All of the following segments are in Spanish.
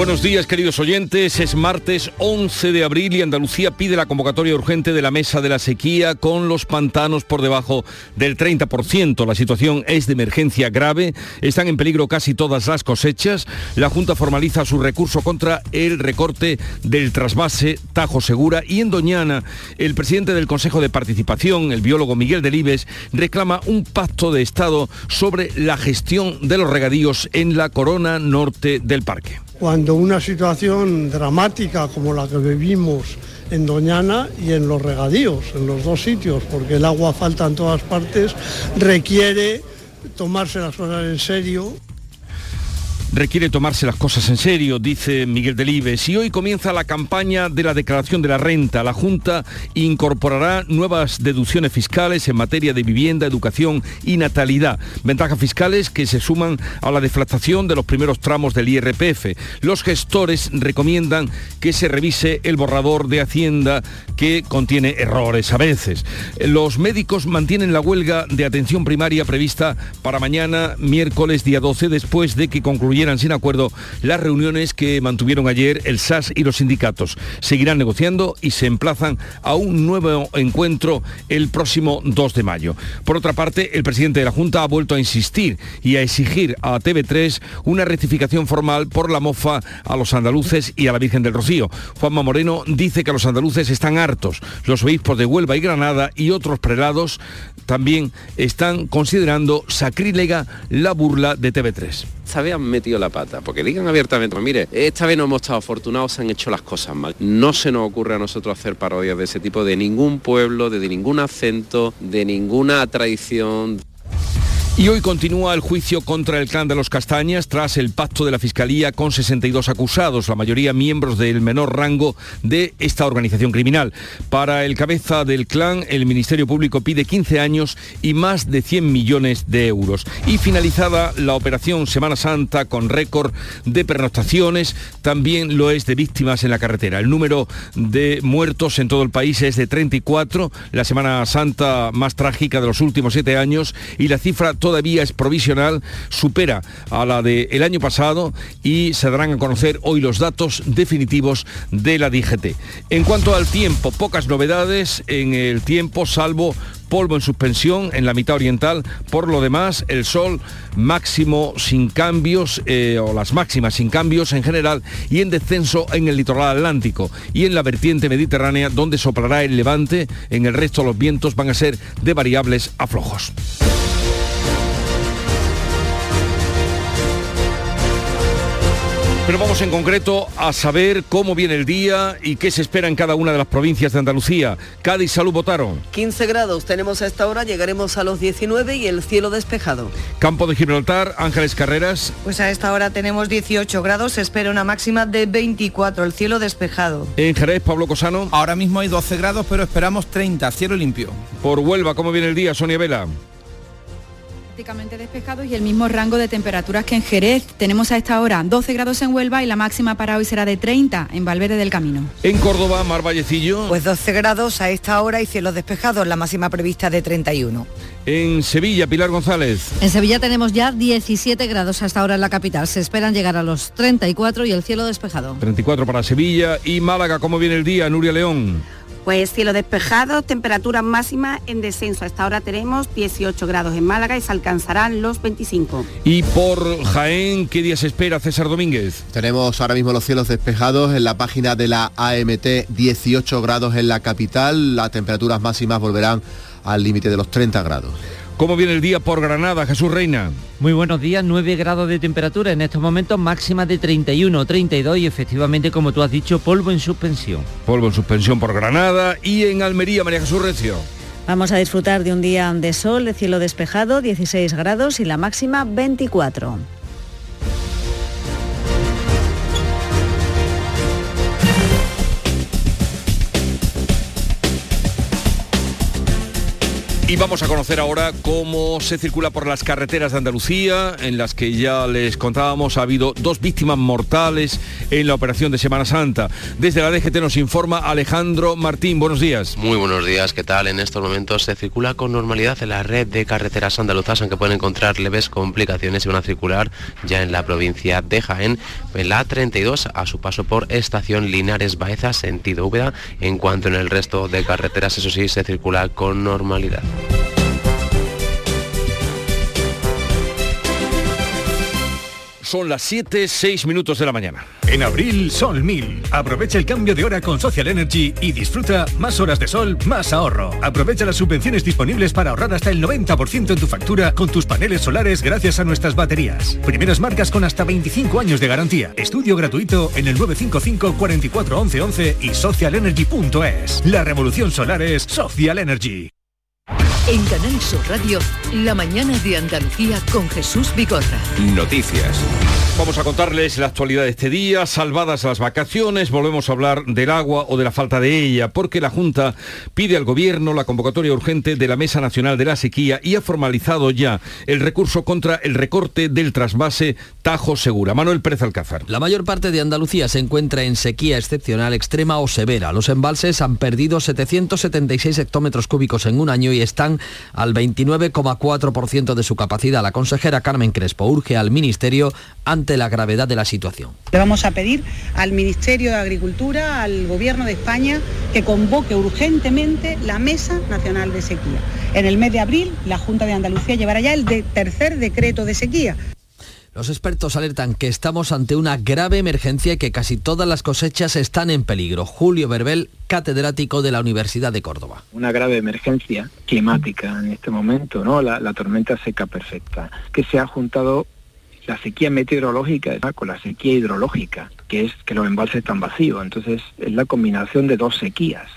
Buenos días, queridos oyentes. Es martes 11 de abril y Andalucía pide la convocatoria urgente de la mesa de la sequía con los pantanos por debajo del 30%. La situación es de emergencia grave. Están en peligro casi todas las cosechas. La Junta formaliza su recurso contra el recorte del trasvase Tajo Segura y en Doñana el presidente del Consejo de Participación, el biólogo Miguel Delibes, reclama un pacto de Estado sobre la gestión de los regadíos en la corona norte del parque cuando una situación dramática como la que vivimos en Doñana y en los regadíos, en los dos sitios, porque el agua falta en todas partes, requiere tomarse las cosas en serio requiere tomarse las cosas en serio, dice Miguel Delibes. Y hoy comienza la campaña de la declaración de la renta. La Junta incorporará nuevas deducciones fiscales en materia de vivienda, educación y natalidad. Ventajas fiscales que se suman a la deflactación de los primeros tramos del IRPF. Los gestores recomiendan que se revise el borrador de Hacienda que contiene errores a veces. Los médicos mantienen la huelga de atención primaria prevista para mañana, miércoles día 12, después de que concluya sin acuerdo las reuniones que mantuvieron ayer el SAS y los sindicatos. Seguirán negociando y se emplazan a un nuevo encuentro el próximo 2 de mayo. Por otra parte, el presidente de la Junta ha vuelto a insistir y a exigir a TV3 una rectificación formal por la mofa a los andaluces y a la Virgen del Rocío. Juanma Moreno dice que los andaluces están hartos. Los obispos de Huelva y Granada y otros prelados también están considerando sacrílega la burla de TV3 esta vez han metido la pata, porque digan abiertamente, mire, esta vez no hemos estado afortunados, se han hecho las cosas mal. No se nos ocurre a nosotros hacer parodias de ese tipo de ningún pueblo, de ningún acento, de ninguna tradición. Y hoy continúa el juicio contra el clan de los Castañas tras el pacto de la Fiscalía con 62 acusados, la mayoría miembros del menor rango de esta organización criminal. Para el cabeza del clan, el Ministerio Público pide 15 años y más de 100 millones de euros. Y finalizada la operación Semana Santa con récord de pernoctaciones, también lo es de víctimas en la carretera. El número de muertos en todo el país es de 34, la Semana Santa más trágica de los últimos siete años y la cifra todavía es provisional, supera a la del año pasado y se darán a conocer hoy los datos definitivos de la DGT. En cuanto al tiempo, pocas novedades en el tiempo, salvo polvo en suspensión en la mitad oriental. Por lo demás, el sol máximo sin cambios eh, o las máximas sin cambios en general y en descenso en el litoral atlántico y en la vertiente mediterránea donde soplará el levante. En el resto los vientos van a ser de variables a flojos. Pero vamos en concreto a saber cómo viene el día y qué se espera en cada una de las provincias de Andalucía. Cádiz, Salud, votaron. 15 grados tenemos a esta hora, llegaremos a los 19 y el cielo despejado. Campo de Gibraltar, Ángeles Carreras. Pues a esta hora tenemos 18 grados, se espera una máxima de 24, el cielo despejado. En Jerez, Pablo Cosano. Ahora mismo hay 12 grados, pero esperamos 30, cielo limpio. Por Huelva, ¿cómo viene el día, Sonia Vela? Prácticamente despejados y el mismo rango de temperaturas que en Jerez. Tenemos a esta hora 12 grados en Huelva y la máxima para hoy será de 30 en Valverde del Camino. En Córdoba, Mar Vallecillo. Pues 12 grados a esta hora y cielos despejados, la máxima prevista de 31. En Sevilla, Pilar González. En Sevilla tenemos ya 17 grados hasta ahora en la capital. Se esperan llegar a los 34 y el cielo despejado. 34 para Sevilla y Málaga. ¿Cómo viene el día, Nuria León? Pues cielo despejado, temperaturas máximas en descenso. Hasta ahora tenemos 18 grados en Málaga y se alcanzarán los 25. Y por Jaén, ¿qué día se espera, César Domínguez? Tenemos ahora mismo los cielos despejados en la página de la AMT, 18 grados en la capital. Las temperaturas máximas volverán al límite de los 30 grados. ¿Cómo viene el día por Granada, Jesús Reina? Muy buenos días, 9 grados de temperatura, en estos momentos máxima de 31, 32 y efectivamente, como tú has dicho, polvo en suspensión. Polvo en suspensión por Granada y en Almería, María Jesús Recio. Vamos a disfrutar de un día de sol, de cielo despejado, 16 grados y la máxima 24. Y vamos a conocer ahora cómo se circula por las carreteras de Andalucía, en las que ya les contábamos ha habido dos víctimas mortales en la operación de Semana Santa. Desde la DGT nos informa Alejandro Martín. Buenos días. Muy buenos días, ¿qué tal? En estos momentos se circula con normalidad en la red de carreteras andaluzas, aunque pueden encontrar leves complicaciones y van a circular ya en la provincia de Jaén, en la 32 a su paso por estación Linares Baeza, sentido Úbeda, en cuanto en el resto de carreteras, eso sí, se circula con normalidad. Son las 7, 6 minutos de la mañana. En abril, Sol 1000. Aprovecha el cambio de hora con Social Energy y disfruta más horas de sol, más ahorro. Aprovecha las subvenciones disponibles para ahorrar hasta el 90% en tu factura con tus paneles solares gracias a nuestras baterías. Primeras marcas con hasta 25 años de garantía. Estudio gratuito en el 955 44 11 11 y socialenergy.es. La revolución solar es Social Energy. En Canal Sur Radio, la mañana de Andalucía con Jesús Bigorra. Noticias. Vamos a contarles la actualidad de este día, salvadas las vacaciones, volvemos a hablar del agua o de la falta de ella, porque la Junta pide al Gobierno la convocatoria urgente de la Mesa Nacional de la Sequía y ha formalizado ya el recurso contra el recorte del trasvase Tajo Segura. Manuel Pérez Alcázar. La mayor parte de Andalucía se encuentra en sequía excepcional, extrema o severa. Los embalses han perdido 776 hectómetros cúbicos en un año y están al 29,4% de su capacidad. La consejera Carmen Crespo urge al Ministerio ante la gravedad de la situación. Le vamos a pedir al Ministerio de Agricultura, al Gobierno de España, que convoque urgentemente la Mesa Nacional de Sequía. En el mes de abril, la Junta de Andalucía llevará ya el tercer decreto de sequía. Los expertos alertan que estamos ante una grave emergencia y que casi todas las cosechas están en peligro. Julio Verbel, catedrático de la Universidad de Córdoba. Una grave emergencia climática en este momento, ¿no? La, la tormenta seca perfecta, que se ha juntado la sequía meteorológica con la sequía hidrológica, que es que los embalses están vacíos. Entonces es la combinación de dos sequías.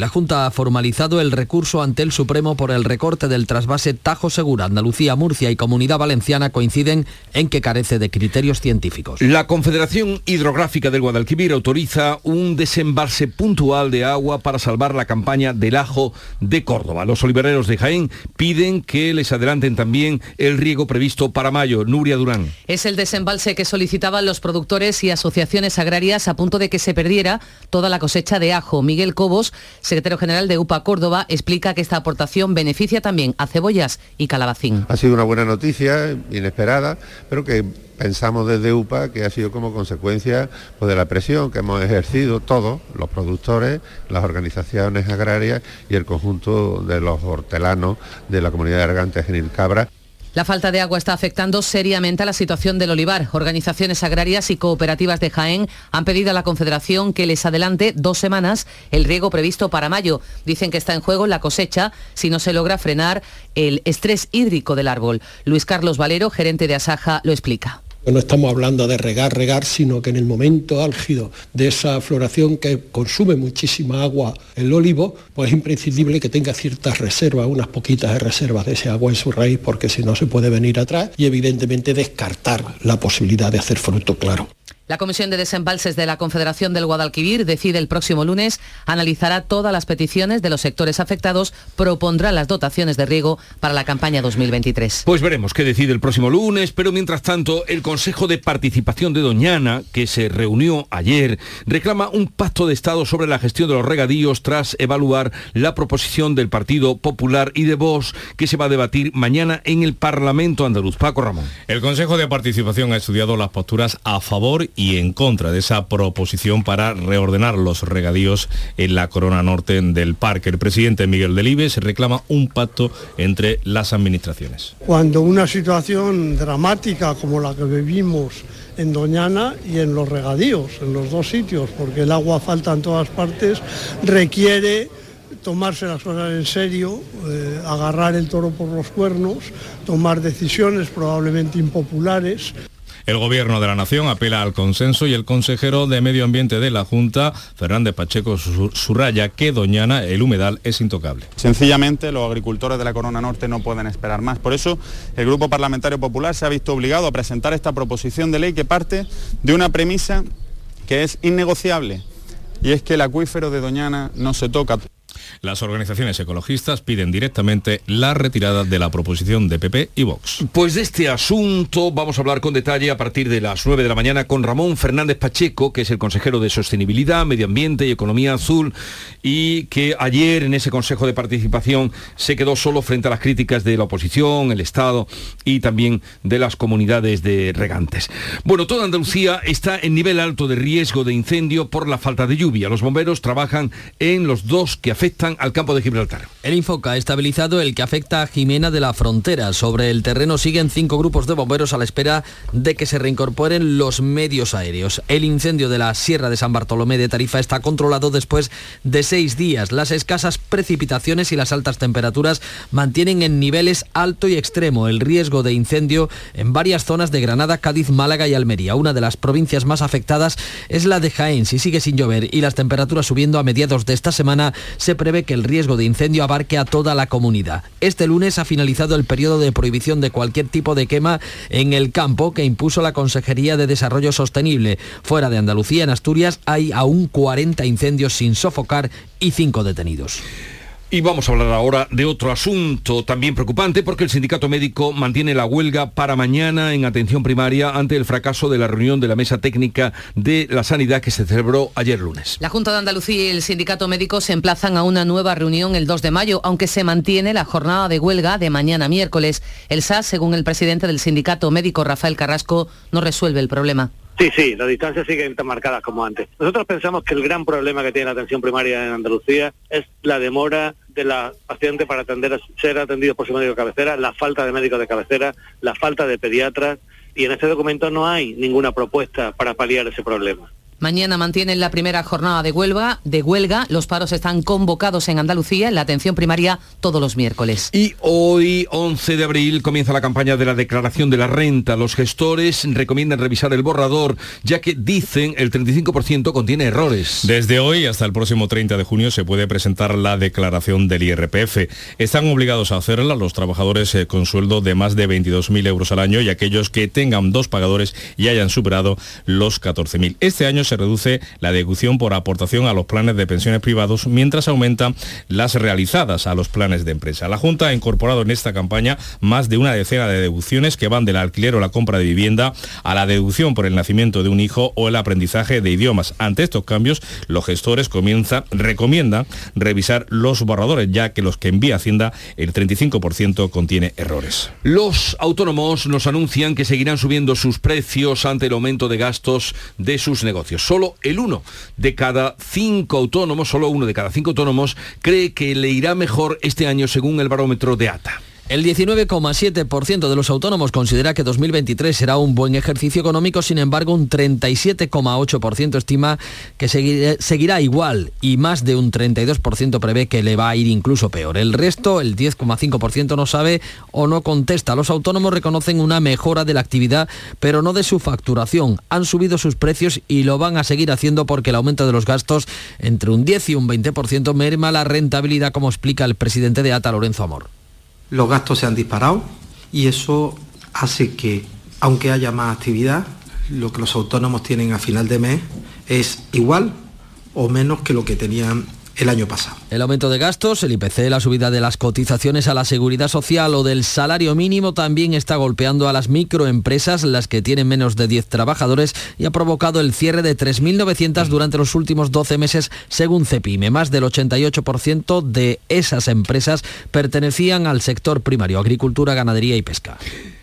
La Junta ha formalizado el recurso ante el Supremo por el recorte del trasvase Tajo Segura. Andalucía, Murcia y Comunidad Valenciana coinciden en que carece de criterios científicos. La Confederación Hidrográfica del Guadalquivir autoriza un desembalse puntual de agua para salvar la campaña del ajo de Córdoba. Los olivareros de Jaén piden que les adelanten también el riego previsto para mayo. Nuria Durán. Es el desembalse que solicitaban los productores y asociaciones agrarias a punto de que se perdiera toda la cosecha de ajo. Miguel Cobos secretario general de UPA Córdoba, explica que esta aportación beneficia también a cebollas y calabacín. Ha sido una buena noticia, inesperada, pero que pensamos desde UPA que ha sido como consecuencia pues, de la presión que hemos ejercido todos, los productores, las organizaciones agrarias y el conjunto de los hortelanos de la comunidad de Argantes en Cabra. La falta de agua está afectando seriamente a la situación del olivar. Organizaciones agrarias y cooperativas de Jaén han pedido a la Confederación que les adelante dos semanas el riego previsto para mayo. Dicen que está en juego la cosecha si no se logra frenar el estrés hídrico del árbol. Luis Carlos Valero, gerente de Asaja, lo explica. No estamos hablando de regar, regar, sino que en el momento álgido de esa floración que consume muchísima agua el olivo, pues es imprescindible que tenga ciertas reservas, unas poquitas reservas de ese agua en su raíz, porque si no se puede venir atrás y evidentemente descartar la posibilidad de hacer fruto claro. La Comisión de Desembalses de la Confederación del Guadalquivir decide el próximo lunes, analizará todas las peticiones de los sectores afectados, propondrá las dotaciones de riego para la campaña 2023. Pues veremos qué decide el próximo lunes, pero mientras tanto el Consejo de Participación de Doñana, que se reunió ayer, reclama un pacto de Estado sobre la gestión de los regadíos tras evaluar la proposición del Partido Popular y de Vox que se va a debatir mañana en el Parlamento andaluz. Paco Ramón. El Consejo de Participación ha estudiado las posturas a favor y en contra de esa proposición para reordenar los regadíos en la corona norte del parque. El presidente Miguel Delibes reclama un pacto entre las administraciones. Cuando una situación dramática como la que vivimos en Doñana y en los regadíos, en los dos sitios, porque el agua falta en todas partes, requiere tomarse las cosas en serio, eh, agarrar el toro por los cuernos, tomar decisiones probablemente impopulares. El Gobierno de la Nación apela al consenso y el consejero de Medio Ambiente de la Junta, Fernández Pacheco, subraya que Doñana, el humedal, es intocable. Sencillamente los agricultores de la Corona Norte no pueden esperar más. Por eso el Grupo Parlamentario Popular se ha visto obligado a presentar esta proposición de ley que parte de una premisa que es innegociable y es que el acuífero de Doñana no se toca. Las organizaciones ecologistas piden directamente la retirada de la proposición de PP y Vox. Pues de este asunto vamos a hablar con detalle a partir de las 9 de la mañana con Ramón Fernández Pacheco, que es el consejero de Sostenibilidad, Medio Ambiente y Economía Azul, y que ayer en ese Consejo de Participación se quedó solo frente a las críticas de la oposición, el Estado y también de las comunidades de regantes. Bueno, toda Andalucía está en nivel alto de riesgo de incendio por la falta de lluvia. Los bomberos trabajan en los dos que afectan al campo de Gibraltar. El Infoca ha estabilizado el que afecta a Jimena de la Frontera. Sobre el terreno siguen cinco grupos de bomberos a la espera de que se reincorporen los medios aéreos. El incendio de la Sierra de San Bartolomé de Tarifa está controlado después de seis días. Las escasas precipitaciones y las altas temperaturas mantienen en niveles alto y extremo el riesgo de incendio en varias zonas de Granada, Cádiz, Málaga y Almería. Una de las provincias más afectadas es la de Jaén. Si sigue sin llover y las temperaturas subiendo a mediados de esta semana, se que el riesgo de incendio abarque a toda la comunidad. Este lunes ha finalizado el periodo de prohibición de cualquier tipo de quema en el campo que impuso la Consejería de Desarrollo Sostenible. Fuera de Andalucía, en Asturias, hay aún 40 incendios sin sofocar y 5 detenidos. Y vamos a hablar ahora de otro asunto también preocupante porque el sindicato médico mantiene la huelga para mañana en atención primaria ante el fracaso de la reunión de la mesa técnica de la sanidad que se celebró ayer lunes. La Junta de Andalucía y el sindicato médico se emplazan a una nueva reunión el 2 de mayo, aunque se mantiene la jornada de huelga de mañana miércoles. El SAS, según el presidente del sindicato médico Rafael Carrasco, no resuelve el problema. Sí, sí, las distancias siguen tan marcadas como antes. Nosotros pensamos que el gran problema que tiene la atención primaria en Andalucía es la demora de la paciente para atender ser atendidos por su médico de cabecera, la falta de médicos de cabecera, la falta de pediatras y en este documento no hay ninguna propuesta para paliar ese problema. Mañana mantienen la primera jornada de huelga, de huelga. Los paros están convocados en Andalucía en la atención primaria todos los miércoles. Y hoy, 11 de abril, comienza la campaña de la declaración de la renta. Los gestores recomiendan revisar el borrador, ya que dicen el 35% contiene errores. Desde hoy hasta el próximo 30 de junio se puede presentar la declaración del IRPF. Están obligados a hacerla los trabajadores eh, con sueldo de más de 22.000 euros al año y aquellos que tengan dos pagadores y hayan superado los 14.000. Este año se reduce la deducción por aportación a los planes de pensiones privados, mientras aumentan las realizadas a los planes de empresa. La Junta ha incorporado en esta campaña más de una decena de deducciones que van del alquiler o la compra de vivienda a la deducción por el nacimiento de un hijo o el aprendizaje de idiomas. Ante estos cambios, los gestores comienzan, recomiendan revisar los borradores, ya que los que envía Hacienda, el 35% contiene errores. Los autónomos nos anuncian que seguirán subiendo sus precios ante el aumento de gastos de sus negocios. Solo el uno de cada cinco autónomos, solo uno de cada cinco autónomos, cree que le irá mejor este año según el barómetro de ATA. El 19,7% de los autónomos considera que 2023 será un buen ejercicio económico, sin embargo un 37,8% estima que seguirá igual y más de un 32% prevé que le va a ir incluso peor. El resto, el 10,5% no sabe o no contesta. Los autónomos reconocen una mejora de la actividad, pero no de su facturación. Han subido sus precios y lo van a seguir haciendo porque el aumento de los gastos entre un 10 y un 20% merma la rentabilidad, como explica el presidente de ATA, Lorenzo Amor los gastos se han disparado y eso hace que, aunque haya más actividad, lo que los autónomos tienen a final de mes es igual o menos que lo que tenían el año pasado. El aumento de gastos, el IPC, la subida de las cotizaciones a la seguridad social o del salario mínimo también está golpeando a las microempresas, las que tienen menos de 10 trabajadores, y ha provocado el cierre de 3.900 durante los últimos 12 meses, según CEPIME. Más del 88% de esas empresas pertenecían al sector primario, agricultura, ganadería y pesca.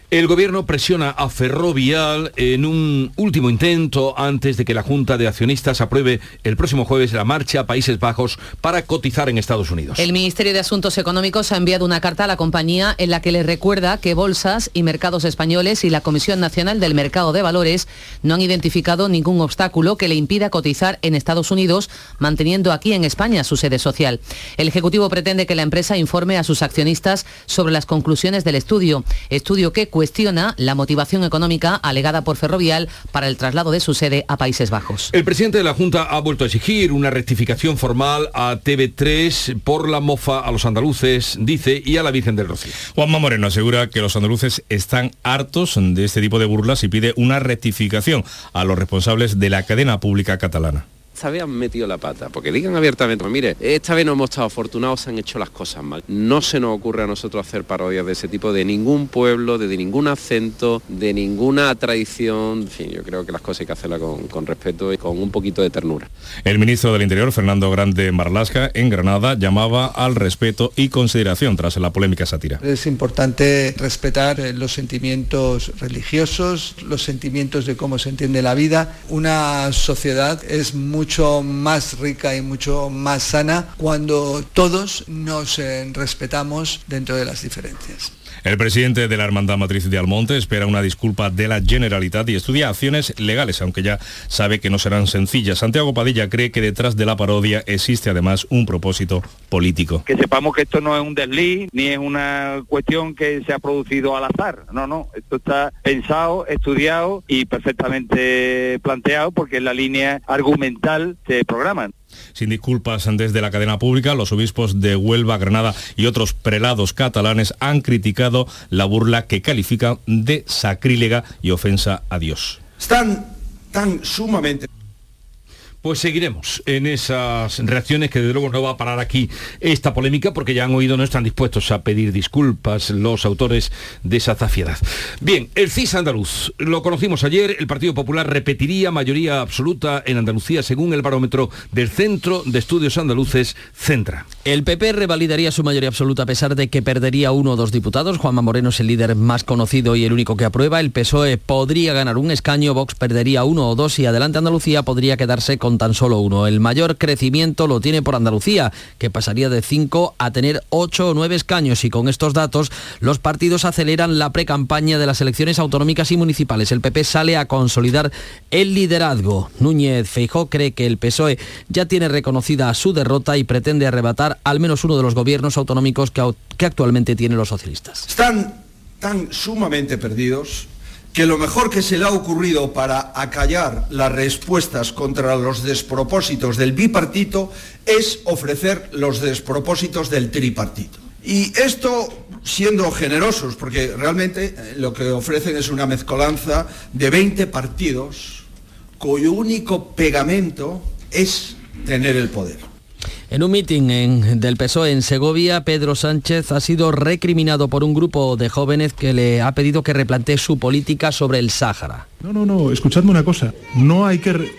El gobierno presiona a Ferrovial en un último intento antes de que la Junta de Accionistas apruebe el próximo jueves la marcha a Países Bajos para cotizar en Estados Unidos. El Ministerio de Asuntos Económicos ha enviado una carta a la compañía en la que le recuerda que bolsas y mercados españoles y la Comisión Nacional del Mercado de Valores no han identificado ningún obstáculo que le impida cotizar en Estados Unidos, manteniendo aquí en España su sede social. El Ejecutivo pretende que la empresa informe a sus accionistas sobre las conclusiones del estudio, estudio que cuestiona la motivación económica alegada por Ferrovial para el traslado de su sede a Países Bajos. El presidente de la Junta ha vuelto a exigir una rectificación formal a TV3 por la mofa a los andaluces, dice, y a la Virgen del Rocío. Juanma Moreno asegura que los andaluces están hartos de este tipo de burlas y pide una rectificación a los responsables de la cadena pública catalana. Esta vez han metido la pata, porque digan abiertamente, pues mire, esta vez no hemos estado afortunados, se han hecho las cosas mal. No se nos ocurre a nosotros hacer parodias de ese tipo de ningún pueblo, de ningún acento, de ninguna tradición. En fin, yo creo que las cosas hay que hacerlas con, con respeto y con un poquito de ternura. El ministro del Interior, Fernando Grande Marlasca, en Granada, llamaba al respeto y consideración tras la polémica sátira. Es importante respetar eh, los sentimientos religiosos, los sentimientos de cómo se entiende la vida. Una sociedad es mucho más rica y mucho más sana cuando todos nos eh, respetamos dentro de las diferencias. El presidente de la Hermandad Matriz de Almonte espera una disculpa de la Generalitat y estudia acciones legales, aunque ya sabe que no serán sencillas. Santiago Padilla cree que detrás de la parodia existe además un propósito político. Que sepamos que esto no es un desliz, ni es una cuestión que se ha producido al azar. No, no, esto está pensado, estudiado y perfectamente planteado porque es la línea argumental se programan. Sin disculpas desde la cadena pública, los obispos de Huelva, Granada y otros prelados catalanes han criticado la burla que califican de sacrílega y ofensa a Dios. Están tan sumamente pues seguiremos en esas reacciones que desde luego no va a parar aquí esta polémica porque ya han oído no están dispuestos a pedir disculpas los autores de esa zafiedad. Bien, el CIS andaluz, lo conocimos ayer, el Partido Popular repetiría mayoría absoluta en Andalucía según el barómetro del Centro de Estudios Andaluces Centra. El PP revalidaría su mayoría absoluta a pesar de que perdería uno o dos diputados. Juanma Moreno es el líder más conocido y el único que aprueba. El PSOE podría ganar un escaño, Vox perdería uno o dos y Adelante Andalucía podría quedarse con tan solo uno. El mayor crecimiento lo tiene por Andalucía, que pasaría de 5 a tener 8 o 9 escaños y con estos datos los partidos aceleran la precampaña de las elecciones autonómicas y municipales. El PP sale a consolidar el liderazgo. Núñez Feijó cree que el PSOE ya tiene reconocida su derrota y pretende arrebatar al menos uno de los gobiernos autonómicos que, que actualmente tienen los socialistas. Están tan sumamente perdidos que lo mejor que se le ha ocurrido para acallar las respuestas contra los despropósitos del bipartito es ofrecer los despropósitos del tripartito. Y esto siendo generosos, porque realmente eh, lo que ofrecen es una mezcolanza de 20 partidos cuyo único pegamento es tener el poder. En un mitin del PSOE en Segovia, Pedro Sánchez ha sido recriminado por un grupo de jóvenes que le ha pedido que replantee su política sobre el Sáhara. No, no, no, escuchadme una cosa. No hay que...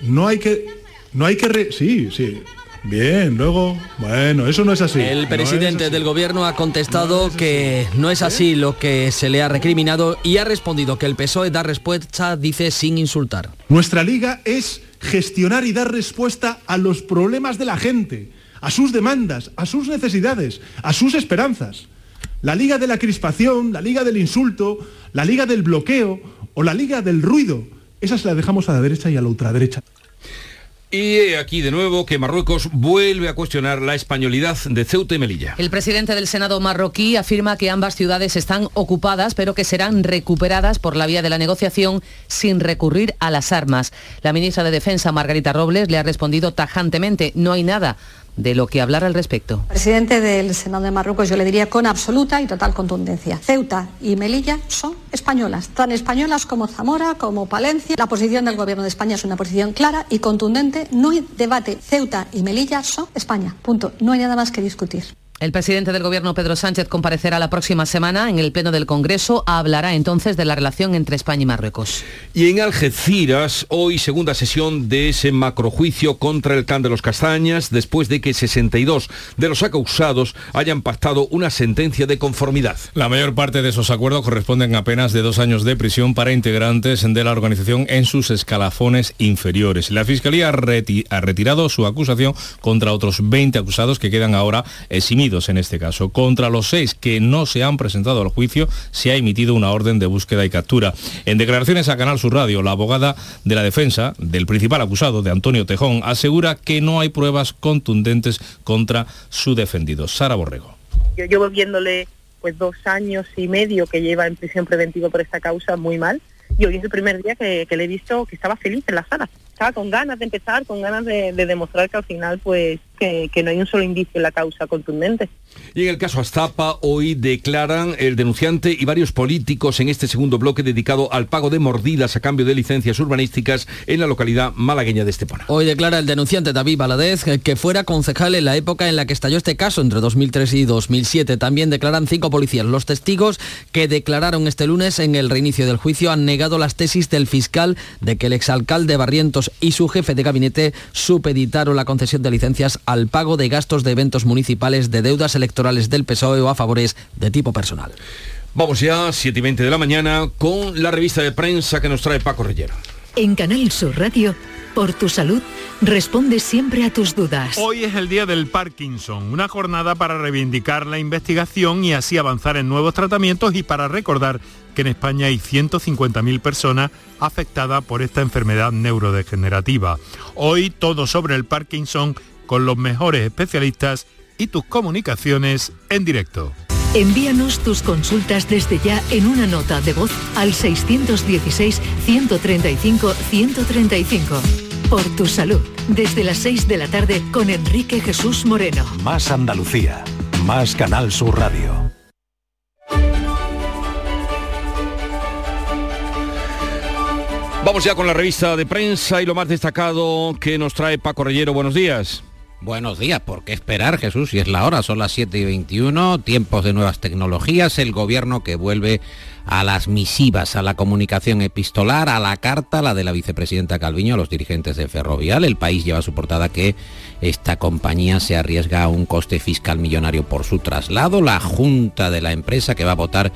no hay que... No hay que... sí, sí. Bien, luego, bueno, eso no es así. El presidente del gobierno ha contestado que no es así lo que se le ha recriminado y ha respondido que el PSOE da respuesta, dice, sin insultar. Nuestra liga es gestionar y dar respuesta a los problemas de la gente, a sus demandas, a sus necesidades, a sus esperanzas. La liga de la crispación, la liga del insulto, la liga del bloqueo o la liga del ruido, esas la dejamos a la derecha y a la ultraderecha. Y aquí de nuevo que Marruecos vuelve a cuestionar la españolidad de Ceuta y Melilla. El presidente del Senado marroquí afirma que ambas ciudades están ocupadas, pero que serán recuperadas por la vía de la negociación sin recurrir a las armas. La ministra de Defensa, Margarita Robles, le ha respondido tajantemente, no hay nada de lo que hablar al respecto. Presidente del Senado de Marruecos, yo le diría con absoluta y total contundencia. Ceuta y Melilla son españolas, tan españolas como Zamora, como Palencia. La posición del Gobierno de España es una posición clara y contundente. No hay debate. Ceuta y Melilla son España. Punto. No hay nada más que discutir. El presidente del Gobierno, Pedro Sánchez, comparecerá la próxima semana en el Pleno del Congreso. Hablará entonces de la relación entre España y Marruecos. Y en Algeciras, hoy segunda sesión de ese macrojuicio contra el can de los Castañas, después de que 62 de los acusados hayan pactado una sentencia de conformidad. La mayor parte de esos acuerdos corresponden a apenas de dos años de prisión para integrantes de la organización en sus escalafones inferiores. La Fiscalía ha retirado su acusación contra otros 20 acusados que quedan ahora eximidos en este caso. Contra los seis que no se han presentado al juicio se ha emitido una orden de búsqueda y captura. En declaraciones a Canal Sur Radio, la abogada de la defensa del principal acusado, de Antonio Tejón, asegura que no hay pruebas contundentes contra su defendido. Sara Borrego. Yo llevo viéndole pues dos años y medio que lleva en prisión preventiva por esta causa muy mal y hoy es el primer día que, le he visto que estaba feliz en la sala. Estaba con ganas de empezar, con ganas de, de demostrar que al final pues que, que no hay un solo indicio en la causa contundente. Y en el caso Astapa, hoy declaran el denunciante y varios políticos en este segundo bloque dedicado al pago de mordidas a cambio de licencias urbanísticas en la localidad malagueña de Estepona. Hoy declara el denunciante David Valadez que fuera concejal en la época en la que estalló este caso, entre 2003 y 2007. También declaran cinco policías. Los testigos que declararon este lunes en el reinicio del juicio han negado las tesis del fiscal de que el exalcalde Barrientos y su jefe de gabinete supeditaron la concesión de licencias al pago de gastos de eventos municipales de deudas electorales del PSOE o a favores de tipo personal. Vamos ya, 7 y 20 de la mañana, con la revista de prensa que nos trae Paco Rellero. En Canal Sur Radio, por tu salud, responde siempre a tus dudas. Hoy es el día del Parkinson, una jornada para reivindicar la investigación y así avanzar en nuevos tratamientos y para recordar que en España hay 150.000 personas afectadas por esta enfermedad neurodegenerativa. Hoy todo sobre el Parkinson con los mejores especialistas y tus comunicaciones en directo. Envíanos tus consultas desde ya en una nota de voz al 616-135-135. Por tu salud, desde las 6 de la tarde con Enrique Jesús Moreno. Más Andalucía, más Canal Sur Radio. Vamos ya con la revista de prensa y lo más destacado que nos trae Paco Rellero. Buenos días. Buenos días, ¿por qué esperar Jesús? Si es la hora, son las 7 y 21, tiempos de nuevas tecnologías, el gobierno que vuelve a las misivas, a la comunicación epistolar, a la carta, la de la vicepresidenta Calviño a los dirigentes de Ferrovial. El país lleva su portada que esta compañía se arriesga a un coste fiscal millonario por su traslado. La junta de la empresa que va a votar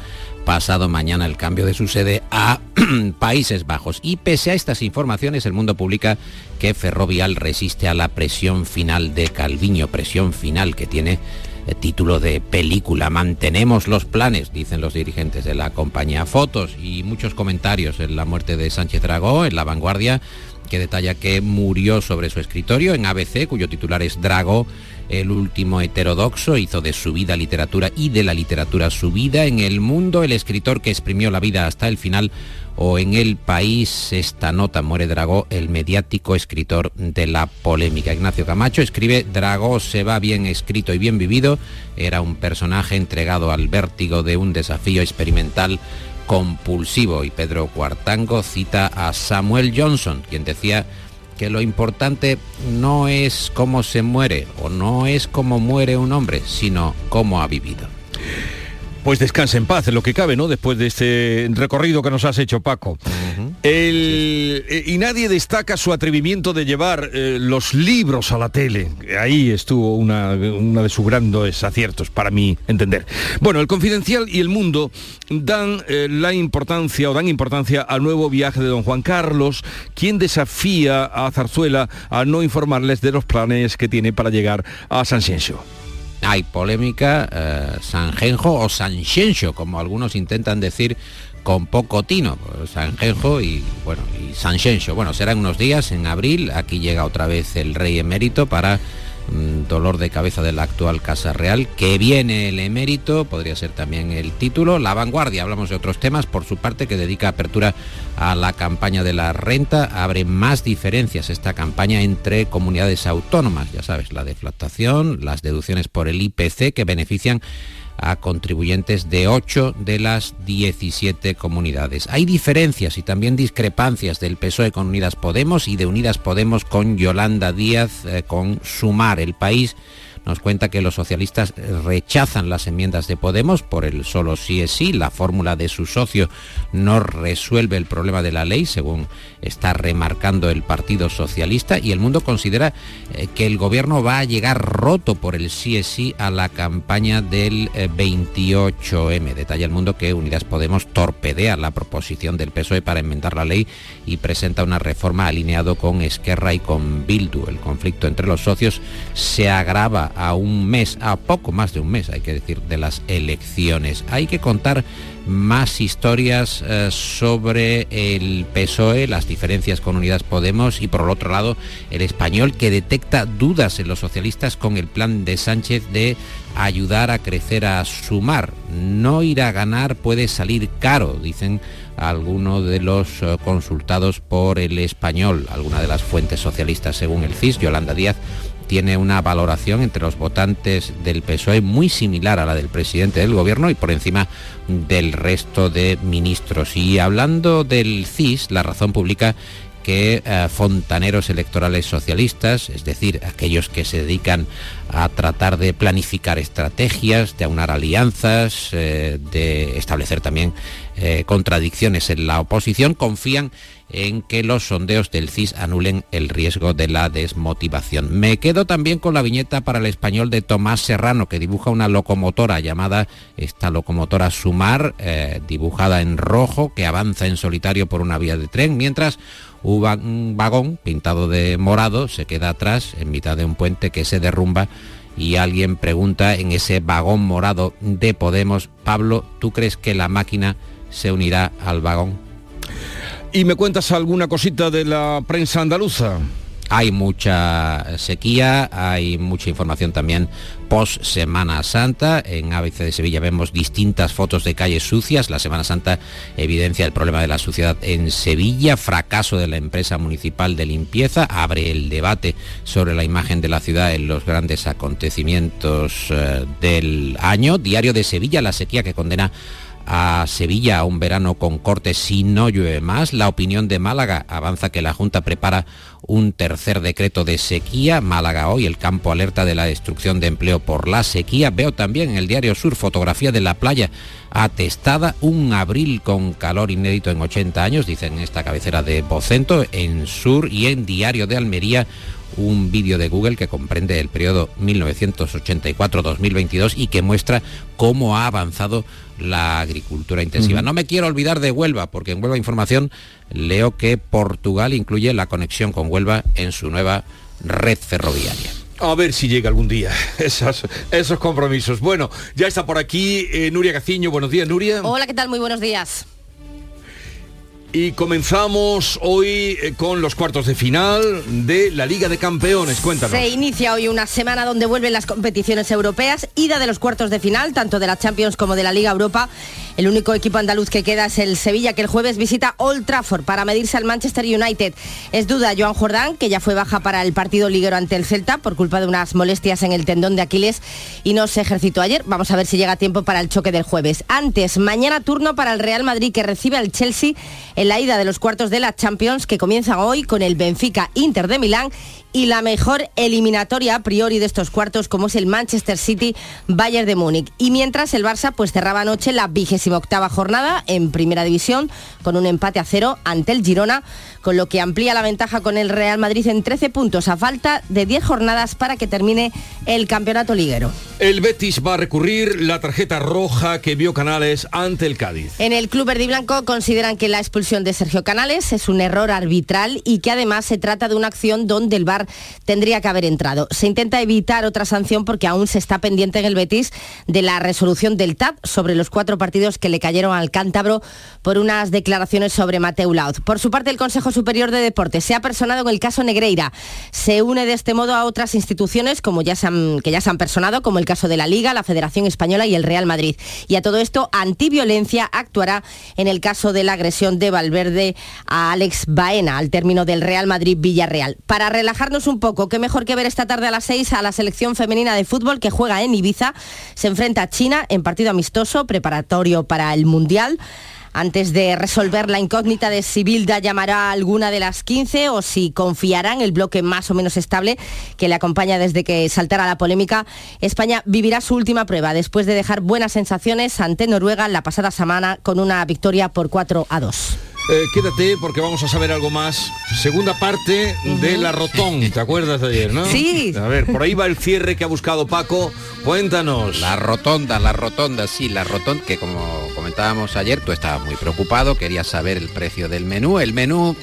pasado mañana el cambio de su sede a Países Bajos. Y pese a estas informaciones, el mundo publica que Ferrovial resiste a la presión final de Calviño, presión final que tiene el título de película. Mantenemos los planes, dicen los dirigentes de la compañía. Fotos y muchos comentarios en la muerte de Sánchez Dragó, en la vanguardia, que detalla que murió sobre su escritorio en ABC, cuyo titular es Drago el último heterodoxo, hizo de su vida literatura y de la literatura su vida. En el mundo, el escritor que exprimió la vida hasta el final, o en el país, esta nota muere Dragó, el mediático escritor de la polémica. Ignacio Camacho escribe, Dragó se va bien escrito y bien vivido, era un personaje entregado al vértigo de un desafío experimental compulsivo. Y Pedro Cuartango cita a Samuel Johnson, quien decía que lo importante no es cómo se muere o no es cómo muere un hombre, sino cómo ha vivido. Pues descanse en paz, en lo que cabe, ¿no? Después de este recorrido que nos has hecho, Paco. El- eh, Y nadie destaca su atrevimiento de llevar eh, los libros a la tele. Ahí estuvo una, una de sus grandes aciertos, para mi entender. Bueno, el Confidencial y el Mundo dan eh, la importancia o dan importancia al nuevo viaje de don Juan Carlos, quien desafía a Zarzuela a no informarles de los planes que tiene para llegar a San Ciencio. Hay polémica, eh, Sanjenjo o Sanxenxo, como algunos intentan decir con poco tino, Sanjenjo y bueno, y Sanxenxo. Bueno, serán unos días en abril, aquí llega otra vez el rey emérito para mm, dolor de cabeza de la actual Casa Real, que viene el emérito, podría ser también el título, La Vanguardia, hablamos de otros temas, por su parte, que dedica apertura a la campaña de la renta, abre más diferencias esta campaña entre comunidades autónomas, ya sabes, la deflactación, las deducciones por el IPC que benefician a contribuyentes de 8 de las 17 comunidades. Hay diferencias y también discrepancias del PSOE con Unidas Podemos y de Unidas Podemos con Yolanda Díaz eh, con Sumar. El país nos cuenta que los socialistas rechazan las enmiendas de Podemos por el solo sí es sí. La fórmula de su socio no resuelve el problema de la ley, según está remarcando el Partido Socialista. Y el mundo considera eh, que el gobierno va a llegar roto por el sí es sí a la campaña del eh, 28M. Detalla el mundo que Unidas Podemos torpedea la proposición del PSOE para enmendar la ley y presenta una reforma alineado con Esquerra y con Bildu. El conflicto entre los socios se agrava a un mes, a poco más de un mes, hay que decir, de las elecciones. Hay que contar más historias eh, sobre el PSOE, las diferencias con Unidas Podemos y por el otro lado el español que detecta dudas en los socialistas con el plan de Sánchez de ayudar a crecer a sumar. No ir a ganar puede salir caro, dicen algunos de los eh, consultados por el español, alguna de las fuentes socialistas según el CIS, Yolanda Díaz tiene una valoración entre los votantes del PSOE muy similar a la del presidente del gobierno y por encima del resto de ministros. Y hablando del CIS, la razón publica que eh, fontaneros electorales socialistas, es decir, aquellos que se dedican a tratar de planificar estrategias, de aunar alianzas, eh, de establecer también eh, contradicciones en la oposición, confían en que los sondeos del CIS anulen el riesgo de la desmotivación. Me quedo también con la viñeta para el español de Tomás Serrano, que dibuja una locomotora llamada esta locomotora Sumar, dibujada en rojo, que avanza en solitario por una vía de tren, mientras un vagón pintado de morado se queda atrás en mitad de un puente que se derrumba y alguien pregunta en ese vagón morado de Podemos, Pablo, ¿tú crees que la máquina se unirá al vagón? ¿Y me cuentas alguna cosita de la prensa andaluza? Hay mucha sequía, hay mucha información también post Semana Santa. En ABC de Sevilla vemos distintas fotos de calles sucias. La Semana Santa evidencia el problema de la suciedad en Sevilla, fracaso de la empresa municipal de limpieza, abre el debate sobre la imagen de la ciudad en los grandes acontecimientos eh, del año. Diario de Sevilla, la sequía que condena a Sevilla un verano con cortes si no llueve más. La opinión de Málaga avanza que la Junta prepara un tercer decreto de sequía. Málaga hoy, el campo alerta de la destrucción de empleo por la sequía. Veo también en el diario Sur fotografía de la playa atestada, un abril con calor inédito en 80 años, dicen en esta cabecera de Bocento, en Sur y en Diario de Almería un vídeo de Google que comprende el periodo 1984-2022 y que muestra cómo ha avanzado la agricultura intensiva. No me quiero olvidar de Huelva, porque en Huelva Información leo que Portugal incluye la conexión con Huelva en su nueva red ferroviaria. A ver si llega algún día esos, esos compromisos. Bueno, ya está por aquí eh, Nuria Caciño. Buenos días, Nuria. Hola, ¿qué tal? Muy buenos días. Y comenzamos hoy eh, con los cuartos de final de la Liga de Campeones. Cuéntanos. Se inicia hoy una semana donde vuelven las competiciones europeas, ida de los cuartos de final, tanto de la Champions como de la Liga Europa. El único equipo andaluz que queda es el Sevilla, que el jueves visita Old Trafford para medirse al Manchester United. Es duda Joan Jordán, que ya fue baja para el partido liguero ante el Celta por culpa de unas molestias en el tendón de Aquiles y no se ejercitó ayer. Vamos a ver si llega tiempo para el choque del jueves. Antes, mañana turno para el Real Madrid, que recibe al Chelsea en la ida de los cuartos de la Champions que comienzan hoy con el Benfica Inter de Milán y la mejor eliminatoria a priori de estos cuartos como es el Manchester City Bayern de Múnich. Y mientras el Barça pues cerraba anoche la vigésima octava jornada en primera división con un empate a cero ante el Girona, con lo que amplía la ventaja con el Real Madrid en 13 puntos a falta de 10 jornadas para que termine el campeonato liguero. El Betis va a recurrir la tarjeta roja que vio Canales ante el Cádiz. En el Club Verde y Blanco consideran que la expulsión de Sergio Canales es un error arbitral y que además se trata de una acción donde el Tendría que haber entrado. Se intenta evitar otra sanción porque aún se está pendiente en el Betis de la resolución del TAP sobre los cuatro partidos que le cayeron al cántabro por unas declaraciones sobre Mateu Laud. Por su parte, el Consejo Superior de Deportes se ha personado en el caso Negreira. Se une de este modo a otras instituciones como ya que ya se han personado, como el caso de la Liga, la Federación Española y el Real Madrid. Y a todo esto, Antiviolencia actuará en el caso de la agresión de Valverde a Alex Baena al término del Real Madrid-Villarreal. Para relajarnos un poco, qué mejor que ver esta tarde a las 6 a la selección femenina de fútbol que juega en Ibiza. Se enfrenta a China en partido amistoso preparatorio para el Mundial antes de resolver la incógnita de si Bilda llamará a alguna de las 15 o si confiará en el bloque más o menos estable que le acompaña desde que saltara la polémica, España vivirá su última prueba después de dejar buenas sensaciones ante Noruega la pasada semana con una victoria por 4 a 2. Eh, quédate porque vamos a saber algo más. Segunda parte de la Rotón, ¿te acuerdas de ayer, no? Sí. A ver, por ahí va el cierre que ha buscado Paco. Cuéntanos. La rotonda, la rotonda, sí, la rotonda, que como comentábamos ayer, tú estabas muy preocupado, querías saber el precio del menú. El menú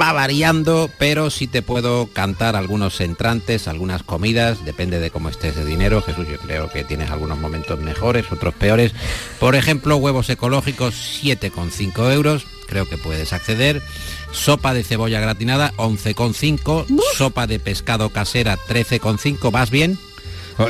va variando, pero sí te puedo cantar algunos entrantes, algunas comidas, depende de cómo estés de dinero. Jesús, yo creo que tienes algunos momentos mejores, otros peores. Por ejemplo, huevos ecológicos, 7,5 euros creo que puedes acceder. Sopa de cebolla gratinada, 11,5. Sopa de pescado casera, 13,5. ¿Vas bien? Ah,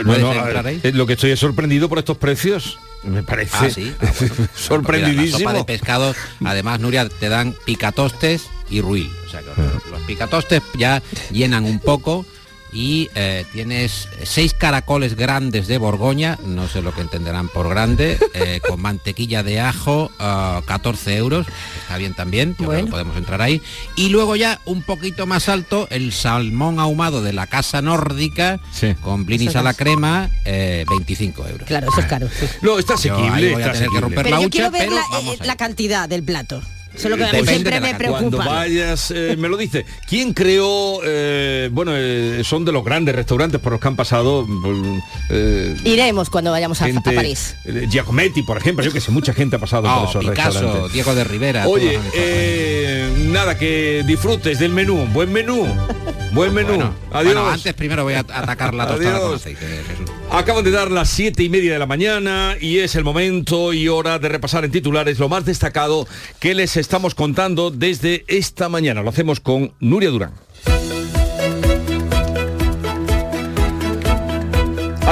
lo que estoy es sorprendido por estos precios. Me parece ah, ¿sí? Ah, sorprendidísimo. sopa de pescado, además, Nuria, te dan picatostes y ruil. O sea, que los picatostes ya llenan un poco y eh, tienes seis caracoles grandes de Borgoña, no sé lo que entenderán por grande, eh, con mantequilla de ajo, ah, 14 euros, está bien también, yo creo que podemos entrar ahí. Y luego ya un poquito más alto, el salmón ahumado de la casa nórdica, con blinis Eso a la crema, eh, 25 euros. Claro, eso es caro. sí. No, está Yo ahí asequible. voy a está tener que asequible. romper Pero la yo quiero ver pero la, vamos eh, la cantidad del plato. Eso es lo que a mí Depende siempre me preocupa. Cuando vayas, eh, me lo dice. ¿Quién creó? eh, bueno, eh, son de los grandes restaurantes por los que han pasado. mm, eh, Iremos cuando vayamos a, a París. eh, Giacometti, por ejemplo, yo que sé, mucha gente ha pasado Ah, por esos Picasso, restaurantes. Diego de Rivera. Oye, eh, nada, que disfrutes del menú. Buen menú. Buen menú. Bueno, Adiós. bueno, antes primero voy a atacar la tostada con Adiós. aceite, Jesús. Acaban de dar las siete y media de la mañana y es el momento y hora de repasar en titulares lo más destacado que les estamos contando desde esta mañana. Lo hacemos con Nuria Durán.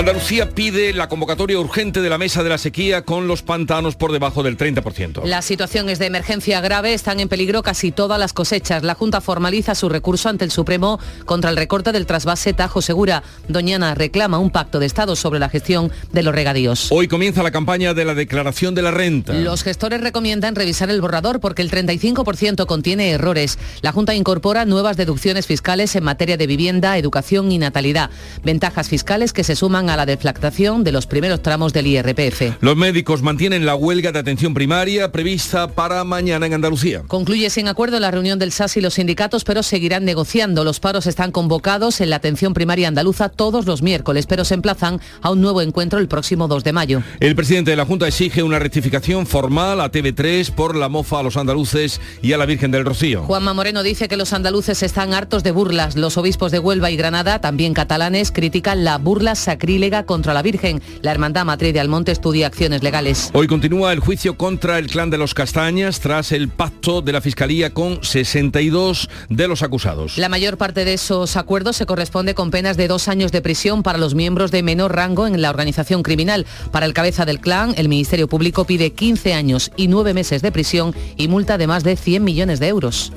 Andalucía pide la convocatoria urgente de la mesa de la sequía con los pantanos por debajo del 30%. La situación es de emergencia grave, están en peligro casi todas las cosechas. La Junta formaliza su recurso ante el Supremo contra el recorte del trasvase Tajo Segura. Doñana reclama un pacto de Estado sobre la gestión de los regadíos. Hoy comienza la campaña de la declaración de la renta. Los gestores recomiendan revisar el borrador porque el 35% contiene errores. La Junta incorpora nuevas deducciones fiscales en materia de vivienda, educación y natalidad. Ventajas fiscales que se suman a la deflactación de los primeros tramos del IRPF. Los médicos mantienen la huelga de atención primaria prevista para mañana en Andalucía. Concluye sin acuerdo la reunión del SAS y los sindicatos, pero seguirán negociando. Los paros están convocados en la atención primaria andaluza todos los miércoles, pero se emplazan a un nuevo encuentro el próximo 2 de mayo. El presidente de la Junta exige una rectificación formal a TV3 por la mofa a los andaluces y a la Virgen del Rocío. Juanma Moreno dice que los andaluces están hartos de burlas. Los obispos de Huelva y Granada, también catalanes, critican la burla sacrílega contra la Virgen. La Hermandad Matriz de Almonte estudia acciones legales. Hoy continúa el juicio contra el clan de los Castañas tras el pacto de la Fiscalía con 62 de los acusados. La mayor parte de esos acuerdos se corresponde con penas de dos años de prisión para los miembros de menor rango en la organización criminal. Para el cabeza del clan, el Ministerio Público pide 15 años y 9 meses de prisión y multa de más de 100 millones de euros.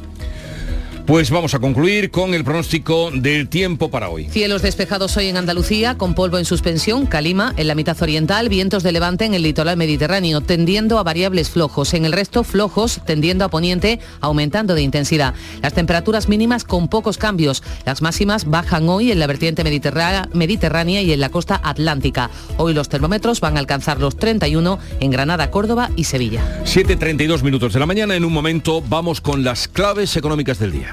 Pues vamos a concluir con el pronóstico del tiempo para hoy. Cielos despejados hoy en Andalucía, con polvo en suspensión, calima en la mitad oriental, vientos de levante en el litoral mediterráneo, tendiendo a variables flojos. En el resto, flojos, tendiendo a poniente, aumentando de intensidad. Las temperaturas mínimas con pocos cambios. Las máximas bajan hoy en la vertiente mediterrá- mediterránea y en la costa atlántica. Hoy los termómetros van a alcanzar los 31 en Granada, Córdoba y Sevilla. 7.32 minutos de la mañana. En un momento vamos con las claves económicas del día.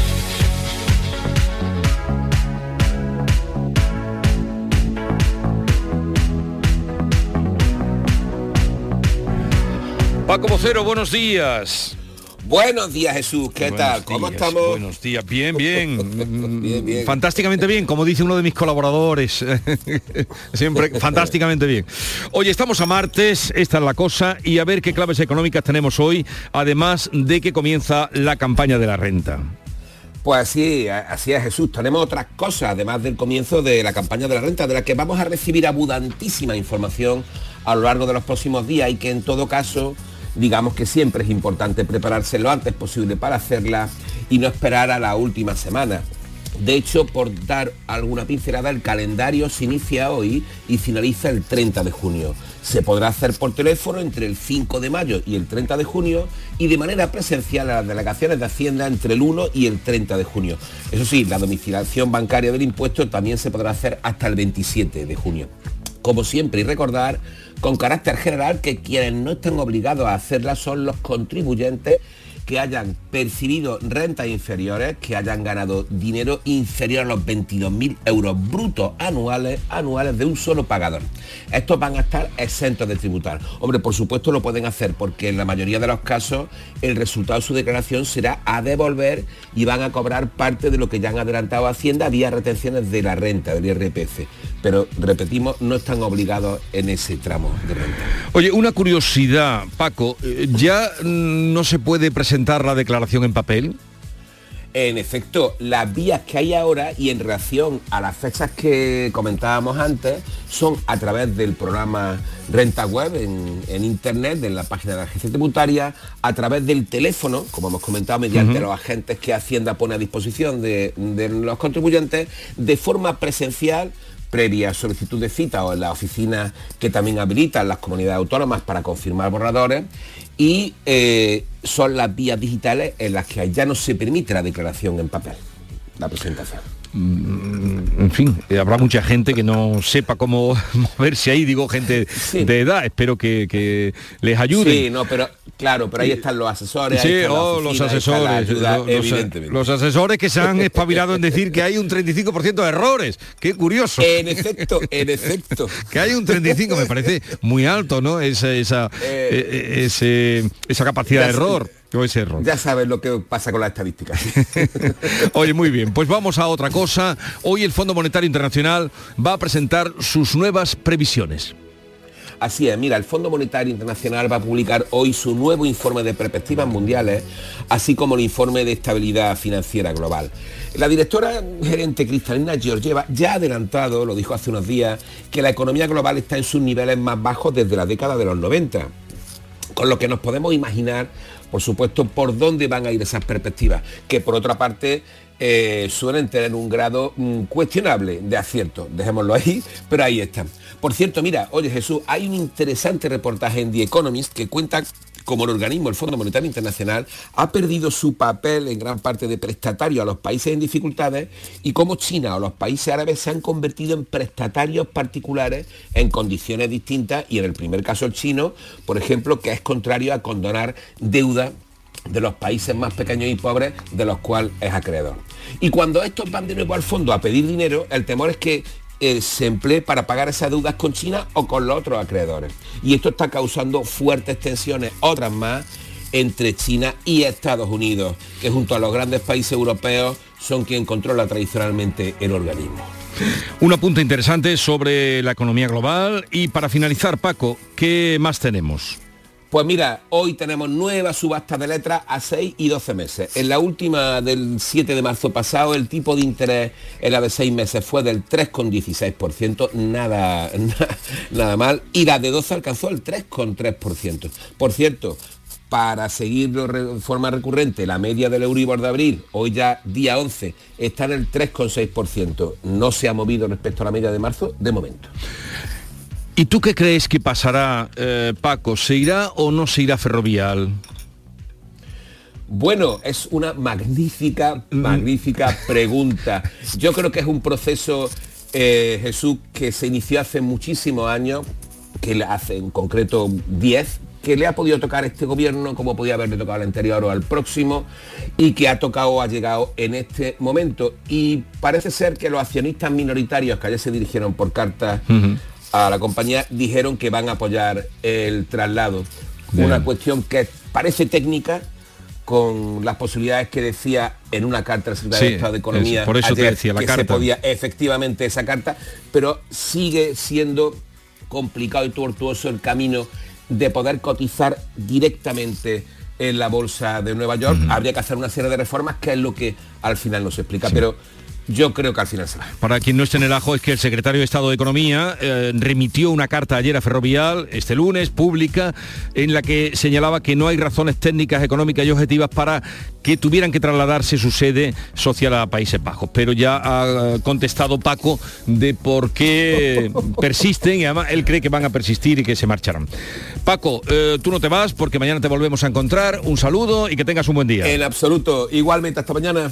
Paco Vocero, buenos días. Buenos días Jesús, ¿qué Buenos tal? ¿Cómo días, estamos? Buenos días, bien, bien. Bien, bien. Fantásticamente bien, como dice uno de mis colaboradores. Siempre fantásticamente bien. Oye, estamos a martes, esta es la cosa, y a ver qué claves económicas tenemos hoy, además de que comienza la campaña de la renta. Pues sí, así es Jesús. Tenemos otras cosas, además del comienzo de la campaña de la renta, de la que vamos a recibir abundantísima información a lo largo de los próximos días y que en todo caso, digamos que siempre es importante prepararse lo antes posible para hacerla y no esperar a la última semana. De hecho, por dar alguna pincelada, el calendario se inicia hoy y finaliza el 30 de junio. Se podrá hacer por teléfono entre el 5 de mayo y el 30 de junio y de manera presencial a las delegaciones de Hacienda entre el 1 y el 30 de junio. Eso sí, la domiciliación bancaria del impuesto también se podrá hacer hasta el 27 de junio. Como siempre, y recordar con carácter general que quienes no están obligados a hacerla son los contribuyentes que hayan percibido rentas inferiores, que hayan ganado dinero inferior a los 22.000 euros brutos anuales, anuales de un solo pagador. Estos van a estar exentos de tributar. Hombre, por supuesto lo pueden hacer porque en la mayoría de los casos el resultado de su declaración será a devolver y van a cobrar parte de lo que ya han adelantado Hacienda vía retenciones de la renta, del IRPF. Pero repetimos, no están obligados en ese tramo de renta. Oye, una curiosidad, Paco, eh, ¿ya mm, no se puede presentar la declaración en papel? En efecto, las vías que hay ahora y en relación a las fechas que comentábamos antes son a través del programa Renta Web en, Internet, en la página de la agencia tributaria, a través del teléfono, como hemos comentado, mediante los agentes que Hacienda pone a disposición de, de los contribuyentes, de forma presencial previa solicitud de cita o en la oficina que también habilitan las comunidades autónomas para confirmar borradores y eh, son las vías digitales en las que ya no se permite la declaración en papel, la presentación. Mm, en fin, eh, habrá mucha gente que no sepa cómo moverse ahí, digo gente de edad, espero que, les ayude. Sí, no, pero claro, pero ahí están los asesores. Sí, oh, los asesores, los, asesores que se han espabilado en decir que hay un 35% de errores. Qué curioso. En efecto, en efecto. que hay un 35, me parece muy alto, ¿no? Esa, esa, eh, e, esa capacidad de error. Ya sabes lo que pasa con las estadísticas. Oye, muy bien, pues vamos a otra cosa. Hoy el Fondo Monetario Internacional va a presentar sus nuevas previsiones. Así es, mira, el Fondo Monetario Internacional va a publicar hoy su nuevo informe de perspectivas mundiales, así como el informe de estabilidad financiera global. La directora gerente Cristalina Georgieva ya ha adelantado, lo dijo hace unos días, que la economía global está en sus niveles más bajos desde la década de los 90 con lo que nos podemos imaginar, por supuesto, por dónde van a ir esas perspectivas, que por otra parte eh, suelen tener un grado mm, cuestionable de acierto, dejémoslo ahí, pero ahí están. Por cierto, mira, oye Jesús, hay un interesante reportaje en The Economist que cuenta como el organismo, el Fondo Monetario Internacional, ha perdido su papel en gran parte de prestatario a los países en dificultades y cómo China o los países árabes se han convertido en prestatarios particulares en condiciones distintas y en el primer caso el chino, por ejemplo, que es contrario a condonar deuda de los países más pequeños y pobres de los cuales es acreedor. Y cuando estos van de nuevo al fondo a pedir dinero, el temor es que se emplee para pagar esas deudas con China o con los otros acreedores. Y esto está causando fuertes tensiones, otras más, entre China y Estados Unidos, que junto a los grandes países europeos son quien controla tradicionalmente el organismo. Un apunte interesante sobre la economía global y para finalizar, Paco, ¿qué más tenemos? Pues mira, hoy tenemos nueva subasta de letras a 6 y 12 meses. En la última del 7 de marzo pasado, el tipo de interés en la de 6 meses fue del 3,16%, nada, nada, mal, y la de 12 alcanzó el 3,3%. Por cierto, para seguirlo de forma recurrente, la media del Euribor de abril, hoy ya día 11, está en el 3,6%. No se ha movido respecto a la media de marzo de momento. ¿Y tú qué crees que pasará, eh, Paco? ¿Se irá o no se irá ferrovial? Bueno, es una magnífica, mm. magnífica pregunta. Yo creo que es un proceso, eh, Jesús, que se inició hace muchísimos años, que hace en concreto 10, que le ha podido tocar este gobierno como podía haberle tocado al anterior o al próximo y que ha tocado o ha llegado en este momento. Y parece ser que los accionistas minoritarios que ayer se dirigieron por carta a la compañía dijeron que van a apoyar el traslado. Una cuestión que parece técnica, con las posibilidades que decía en una carta del secretario de Estado de Economía por eso decía, la que se podía efectivamente esa carta, pero sigue siendo complicado y tortuoso el camino de poder cotizar directamente en la bolsa de Nueva York. Habría que hacer una serie de reformas, que es lo que al final nos explica. Pero yo creo que al final será. Para quien no esté en el ajo es que el secretario de Estado de Economía eh, remitió una carta ayer a Ferrovial, este lunes, pública, en la que señalaba que no hay razones técnicas, económicas y objetivas para que tuvieran que trasladarse su sede social a Países Bajos. Pero ya ha contestado Paco de por qué persisten y además él cree que van a persistir y que se marcharán. Paco, eh, tú no te vas porque mañana te volvemos a encontrar. Un saludo y que tengas un buen día. En absoluto. Igualmente, hasta mañana.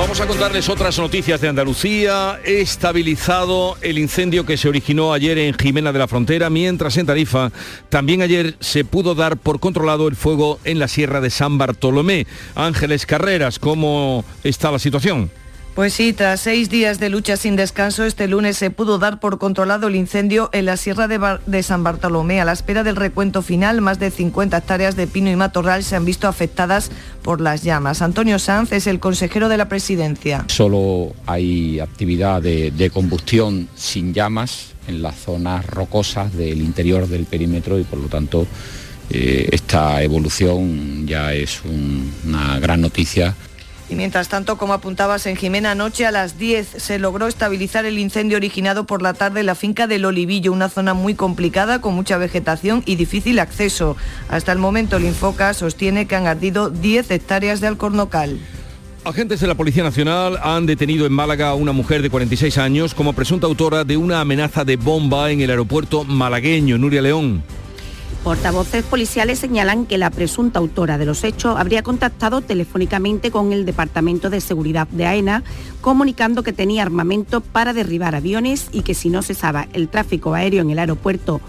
Vamos a contarles otras noticias de Andalucía. Estabilizado el incendio que se originó ayer en Jimena de la Frontera, mientras en Tarifa también ayer se pudo dar por controlado el fuego en la Sierra de San Bartolomé. Ángeles Carreras, ¿cómo está la situación? Pues sí, tras seis días de lucha sin descanso, este lunes se pudo dar por controlado el incendio en la Sierra de, San Bartolomé. A la espera del recuento final, más de 50 hectáreas de pino y matorral se han visto afectadas por las llamas. Antonio Sanz es el consejero de la presidencia. Solo hay actividad de, combustión sin llamas en las zonas rocosas del interior del perímetro y por lo tanto eh, esta evolución ya es un, una gran noticia y mientras tanto, como apuntabas en Jimena, anoche a las 10 se logró estabilizar el incendio originado por la tarde en la finca del Olivillo, una zona muy complicada con mucha vegetación y difícil acceso. Hasta el momento el Infoca sostiene que han ardido 10 hectáreas de alcornocal. Agentes de la Policía Nacional han detenido en Málaga a una mujer de 46 años como presunta autora de una amenaza de bomba en el aeropuerto malagueño, Nuria León. Portavoces policiales señalan que la presunta autora de los hechos habría contactado telefónicamente con el Departamento de Seguridad de AENA, comunicando que tenía armamento para derribar aviones y que si no cesaba el tráfico aéreo en el aeropuerto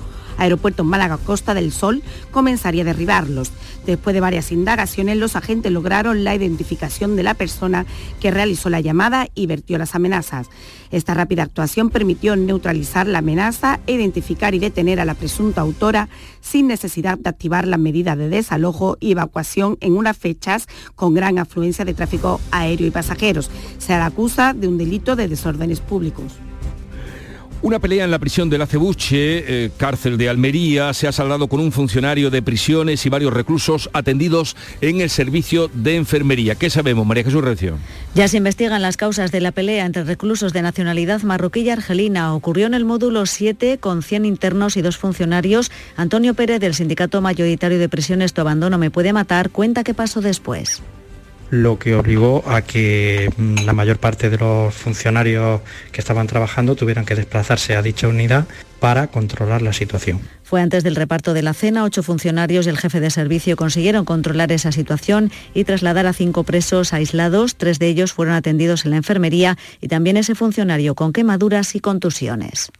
Aeropuerto Málaga Costa del Sol comenzaría a derribarlos. Después de varias indagaciones, los agentes lograron la identificación de la persona que realizó la llamada y vertió las amenazas. Esta rápida actuación permitió neutralizar la amenaza identificar y detener a la presunta autora sin necesidad de activar las medidas de desalojo y evacuación en unas fechas con gran afluencia de tráfico aéreo y pasajeros. Se la acusa de un delito de desórdenes públicos. Una pelea en la prisión de la Cebuche, eh, cárcel de Almería, se ha saldado con un funcionario de prisiones y varios reclusos atendidos en el servicio de enfermería. ¿Qué sabemos, María Jesús Recio? Ya se investigan las causas de la pelea entre reclusos de nacionalidad marroquí y argelina. Ocurrió en el módulo 7 con 100 internos y dos funcionarios. Antonio Pérez del Sindicato Mayoritario de Prisiones Tu Abandono Me Puede Matar cuenta qué pasó después lo que obligó a que mm, la mayor parte de los funcionarios que estaban trabajando tuvieran que desplazarse a dicha unidad para controlar la situación. Fue antes del reparto de la cena, ocho funcionarios y el jefe de servicio consiguieron controlar esa situación y trasladar a cinco presos aislados. Tres de ellos fueron atendidos en la enfermería y también ese funcionario con quemaduras y contusiones.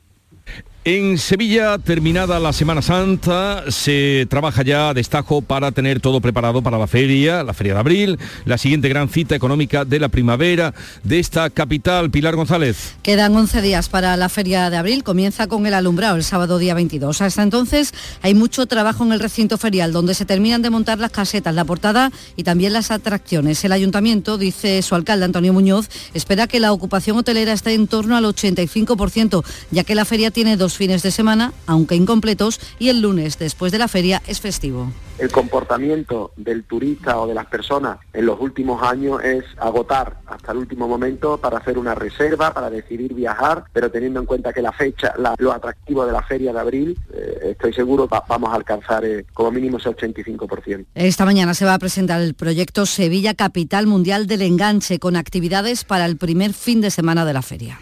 En Sevilla, terminada la Semana Santa, se trabaja ya a destajo para tener todo preparado para la feria, la feria de abril, la siguiente gran cita económica de la primavera de esta capital. Pilar González. Quedan 11 días para la feria de abril, comienza con el alumbrado el sábado día 22. Hasta entonces hay mucho trabajo en el recinto ferial, donde se terminan de montar las casetas, la portada y también las atracciones. El ayuntamiento, dice su alcalde Antonio Muñoz, espera que la ocupación hotelera esté en torno al 85%, ya que la feria tiene dos fines de semana, aunque incompletos, y el lunes, después de la feria, es festivo. El comportamiento del turista o de las personas en los últimos años es agotar hasta el último momento para hacer una reserva, para decidir viajar, pero teniendo en cuenta que la fecha, la, lo atractivo de la feria de abril, eh, estoy seguro que vamos a alcanzar eh, como mínimo ese 85%. Esta mañana se va a presentar el proyecto Sevilla Capital Mundial del Enganche con actividades para el primer fin de semana de la feria.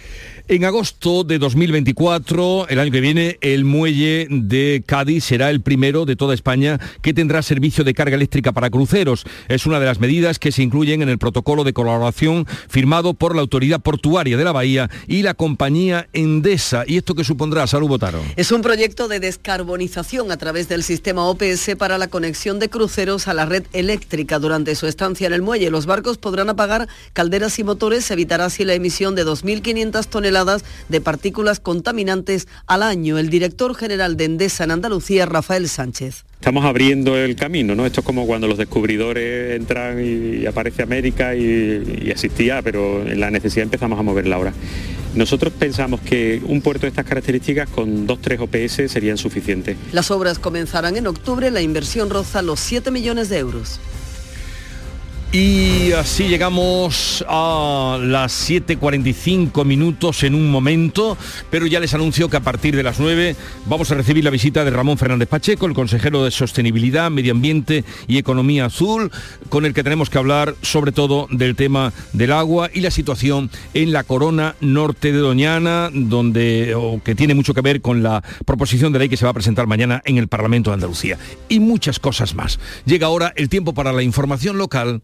En agosto de 2024, el año que viene, el muelle de Cádiz será el primero de toda España que tendrá servicio de carga eléctrica para cruceros. Es una de las medidas que se incluyen en el protocolo de colaboración firmado por la Autoridad Portuaria de la Bahía y la compañía Endesa. ¿Y esto qué supondrá? Salud Botaro. Es un proyecto de descarbonización a través del sistema OPS para la conexión de cruceros a la red eléctrica durante su estancia en el muelle. Los barcos podrán apagar calderas y motores, evitará así la emisión de 2.500 toneladas de partículas contaminantes al año. El director general de Endesa en Andalucía, Rafael Sánchez. Estamos abriendo el camino, ¿no? Esto es como cuando los descubridores entran y, aparece América y, y existía, pero en la necesidad empezamos a moverla ahora. Nosotros pensamos que un puerto de estas características con dos, tres OPS serían suficientes. Las obras comenzarán en octubre, la inversión roza los 7 millones de euros. Y así llegamos a las 7.45 minutos en un momento, pero ya les anuncio que a partir de las 9 vamos a recibir la visita de Ramón Fernández Pacheco, el consejero de Sostenibilidad, Medio Ambiente y Economía Azul, con el que tenemos que hablar sobre todo del tema del agua y la situación en la corona norte de Doñana, donde que tiene mucho que ver con la proposición de ley que se va a presentar mañana en el Parlamento de Andalucía y muchas cosas más. Llega ahora el tiempo para la información local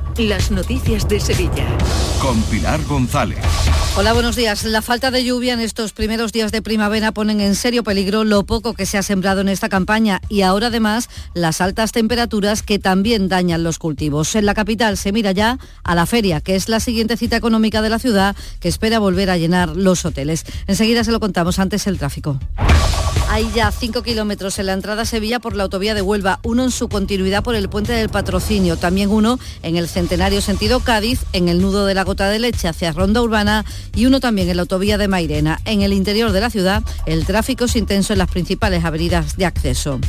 las noticias de Sevilla. Con Pilar González. Hola, buenos días. La falta de lluvia en estos primeros días de primavera ponen en serio peligro lo poco que se ha sembrado en esta campaña y ahora además las altas temperaturas que también dañan los cultivos. En la capital se mira ya a la feria, que es la siguiente cita económica de la ciudad que espera volver a llenar los hoteles. Enseguida se lo contamos antes el tráfico. Hay ya 5 kilómetros en la entrada a Sevilla por la autovía de Huelva, uno en su continuidad por el puente del patrocinio, también uno en el centenario sentido Cádiz, en el nudo de la gota de leche hacia Ronda Urbana y uno también en la autovía de Mairena. En el interior de la ciudad, el tráfico es intenso en las principales avenidas de acceso.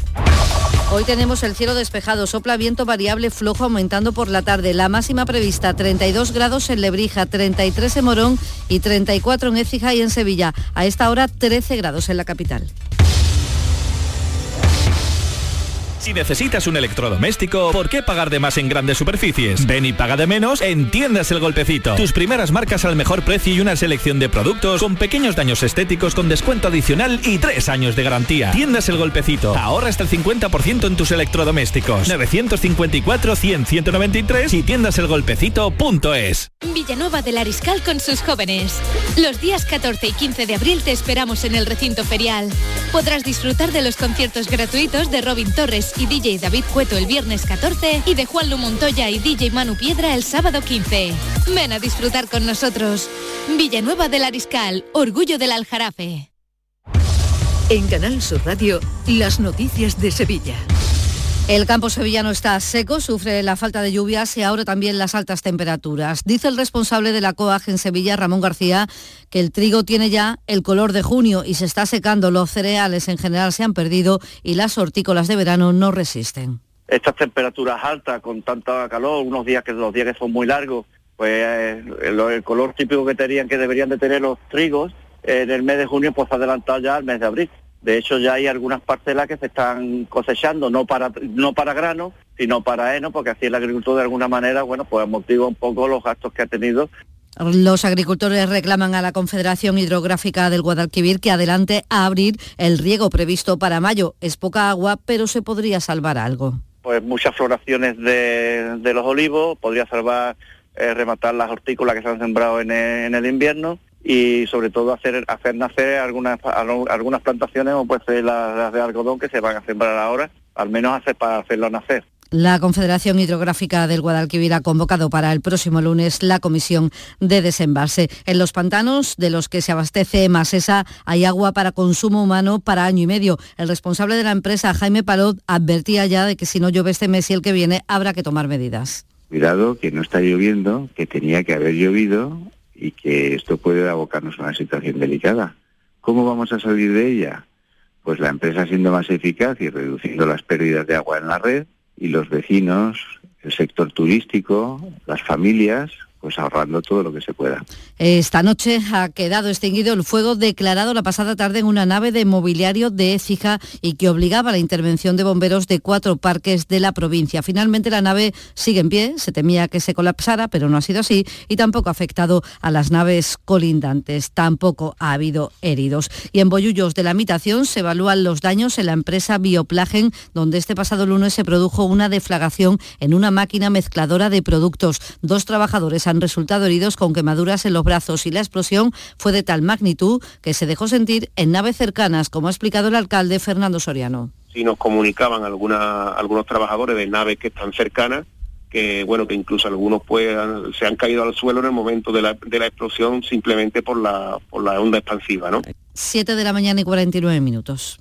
Hoy tenemos el cielo despejado, sopla viento variable flojo aumentando por la tarde. La máxima prevista 32 grados en Lebrija, 33 en Morón y 34 en Écija y en Sevilla. A esta hora 13 grados en la capital. Si necesitas un electrodoméstico, ¿por qué pagar de más en grandes superficies? Ven y paga de menos en Tiendas El Golpecito. Tus primeras marcas al mejor precio y una selección de productos con pequeños daños estéticos con descuento adicional y tres años de garantía. Tiendas El Golpecito. Ahorra hasta el 50% en tus electrodomésticos. 954-100-193 y tiendaselgolpecito.es. Villanueva del Ariscal con sus jóvenes. Los días 14 y 15 de abril te esperamos en el recinto ferial. Podrás disfrutar de los conciertos gratuitos de Robin Torres y DJ David Cueto el viernes 14 y de Juan Lu Montoya y DJ Manu Piedra el sábado 15. Ven a disfrutar con nosotros. Villanueva del Ariscal, orgullo del Aljarafe. En Canal Sur Radio, las noticias de Sevilla. El campo sevillano está seco, sufre la falta de lluvias y ahora también las altas temperaturas. Dice el responsable de la COAG en Sevilla, Ramón García, que el trigo tiene ya el color de junio y se está secando. Los cereales en general se han perdido y las hortícolas de verano no resisten. Estas temperaturas altas, con tanta calor, unos días que los días que son muy largos, pues eh, el, color típico que tenían, que deberían de tener los trigos, en el mes de junio pues adelantado ya al mes de abril. De hecho, ya hay algunas parcelas que se están cosechando, no para, no para grano, sino para heno, porque así el agricultor de alguna manera, bueno, pues un poco los gastos que ha tenido. Los agricultores reclaman a la Confederación Hidrográfica del Guadalquivir que adelante a abrir el riego previsto para mayo. Es poca agua, pero se podría salvar algo. Pues muchas floraciones de, de los olivos, podría salvar, eh, rematar las hortícolas que se han sembrado en el, en el invierno y sobre todo hacer hacer nacer algunas algunas plantaciones como puede ser las, las de algodón que se van a sembrar ahora, al menos hacer para hacerlo nacer. La Confederación Hidrográfica del Guadalquivir ha convocado para el próximo lunes la comisión de desembalse. En los pantanos de los que se abastece Masesa hay agua para consumo humano para año y medio. El responsable de la empresa, Jaime Palot, advertía ya de que si no llueve este mes y el que viene habrá que tomar medidas. Cuidado, que no está lloviendo, que tenía que haber llovido y que esto puede abocarnos a una situación delicada. ¿Cómo vamos a salir de ella? Pues la empresa siendo más eficaz y reduciendo las pérdidas de agua en la red y los vecinos, el sector turístico, las familias, pues ahorrando todo lo que se pueda. Esta noche ha quedado extinguido el fuego declarado la pasada tarde en una nave de mobiliario de Écija y que obligaba a la intervención de bomberos de cuatro parques de la provincia. Finalmente la nave sigue en pie, se temía que se colapsara, pero no ha sido así y tampoco ha afectado a las naves colindantes. Tampoco ha habido heridos. Y en Bollullos de la Mitación se evalúan los daños en la empresa Bioplagen, donde este pasado lunes se produjo una deflagración en una máquina mezcladora de productos. Dos trabajadores han resultado heridos con quemaduras en los brazos y la explosión fue de tal magnitud que se dejó sentir en naves cercanas, como ha explicado el alcalde Fernando Soriano. Sí nos comunicaban alguna, algunos trabajadores de naves que están cercanas que bueno que incluso algunos pues se han caído al suelo en el momento de la, de la explosión simplemente por la por la onda expansiva, ¿no? 7 de la mañana y 49 minutos.